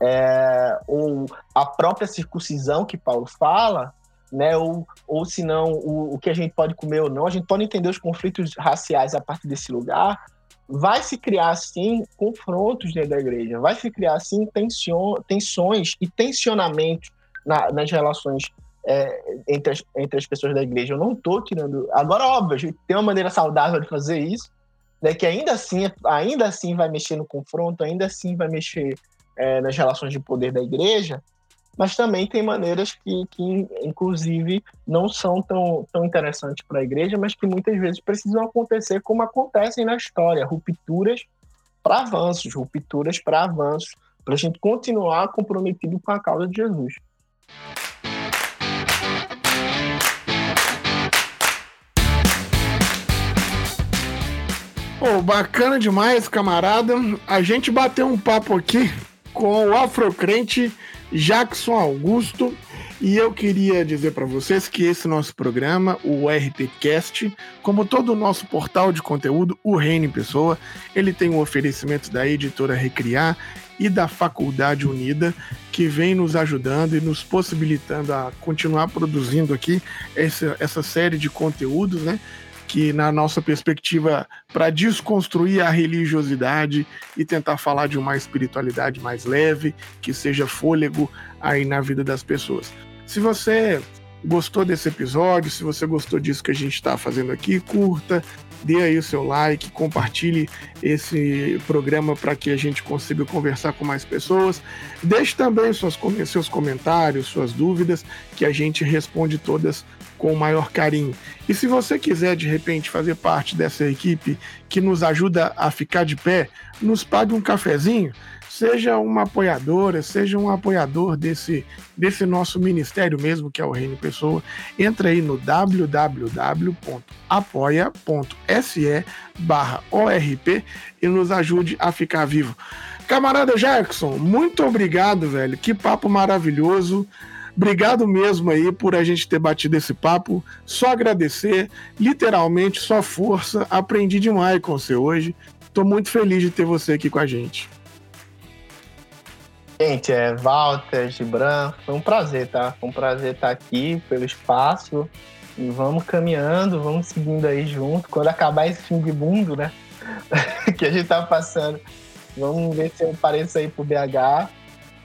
é, ou a própria circuncisão que Paulo fala, né, ou, ou se não, o, o que a gente pode comer ou não, a gente pode entender os conflitos raciais a partir desse lugar, vai se criar, sim, confrontos dentro da igreja, vai se criar, sim, tensões e tensionamentos na, nas relações é, entre, as, entre as pessoas da igreja. Eu não estou tirando. Agora, óbvio, tem uma maneira saudável de fazer isso, né, que ainda assim, ainda assim vai mexer no confronto, ainda assim vai mexer é, nas relações de poder da igreja, mas também tem maneiras que, que inclusive, não são tão, tão interessantes para a igreja, mas que muitas vezes precisam acontecer como acontecem na história rupturas para avanços, rupturas para avanços, para a gente continuar comprometido com a causa de Jesus. Pô, bacana demais, camarada. A gente bateu um papo aqui com o afrocrente Jackson Augusto. E eu queria dizer para vocês que esse nosso programa, o RPCast, como todo o nosso portal de conteúdo, o Reino em Pessoa, ele tem um oferecimento da editora Recriar e da Faculdade Unida, que vem nos ajudando e nos possibilitando a continuar produzindo aqui essa, essa série de conteúdos, né? Que, na nossa perspectiva, para desconstruir a religiosidade e tentar falar de uma espiritualidade mais leve, que seja fôlego aí na vida das pessoas. Se você gostou desse episódio, se você gostou disso que a gente está fazendo aqui, curta, dê aí o seu like, compartilhe esse programa para que a gente consiga conversar com mais pessoas. Deixe também suas, seus comentários, suas dúvidas, que a gente responde todas com o maior carinho. E se você quiser de repente fazer parte dessa equipe que nos ajuda a ficar de pé, nos pague um cafezinho. Seja uma apoiadora, seja um apoiador desse, desse nosso ministério mesmo, que é o Reino Pessoa. Entra aí no www.apoia.se barra ORP e nos ajude a ficar vivo. Camarada Jackson, muito obrigado, velho. Que papo maravilhoso. Obrigado mesmo aí por a gente ter batido esse papo. Só agradecer, literalmente, só força. Aprendi demais com você hoje. Estou muito feliz de ter você aqui com a gente. Gente, é Walter, Gibran, foi um prazer, tá? Foi um prazer estar aqui pelo espaço. E vamos caminhando, vamos seguindo aí junto. Quando acabar esse fim de mundo, né? que a gente tá passando, vamos ver se eu apareço aí pro BH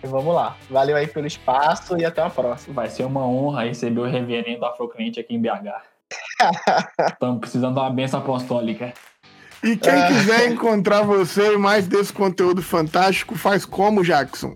e vamos lá. Valeu aí pelo espaço e até a próxima. Vai ser uma honra receber o reverendo afrocrente aqui em BH. Estamos precisando de uma benção apostólica. E quem é. quiser encontrar você e mais desse conteúdo fantástico, faz como, Jackson?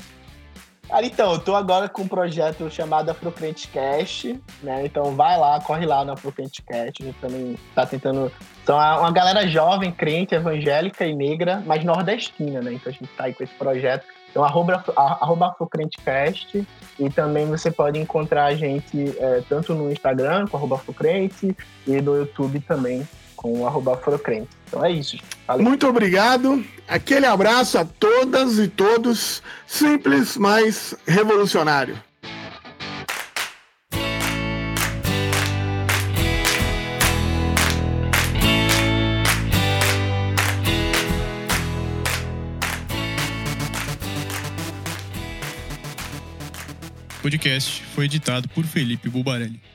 Cara, então, eu tô agora com um projeto chamado AfroCrentecast, né? Então vai lá, corre lá no AfroCrentecast. A gente também tá tentando. Então, é uma galera jovem, crente, evangélica e negra, mas nordestina, né? Então a gente tá aí com esse projeto. Então, arroba, arroba AfroCrentecast. E também você pode encontrar a gente é, tanto no Instagram, com arroba AfroCrente, e no YouTube também, com o arroba Afrocrente. Então é isso. Valeu. Muito obrigado. Aquele abraço a todas e todos. Simples, mas revolucionário. podcast foi editado por Felipe Bubarelli.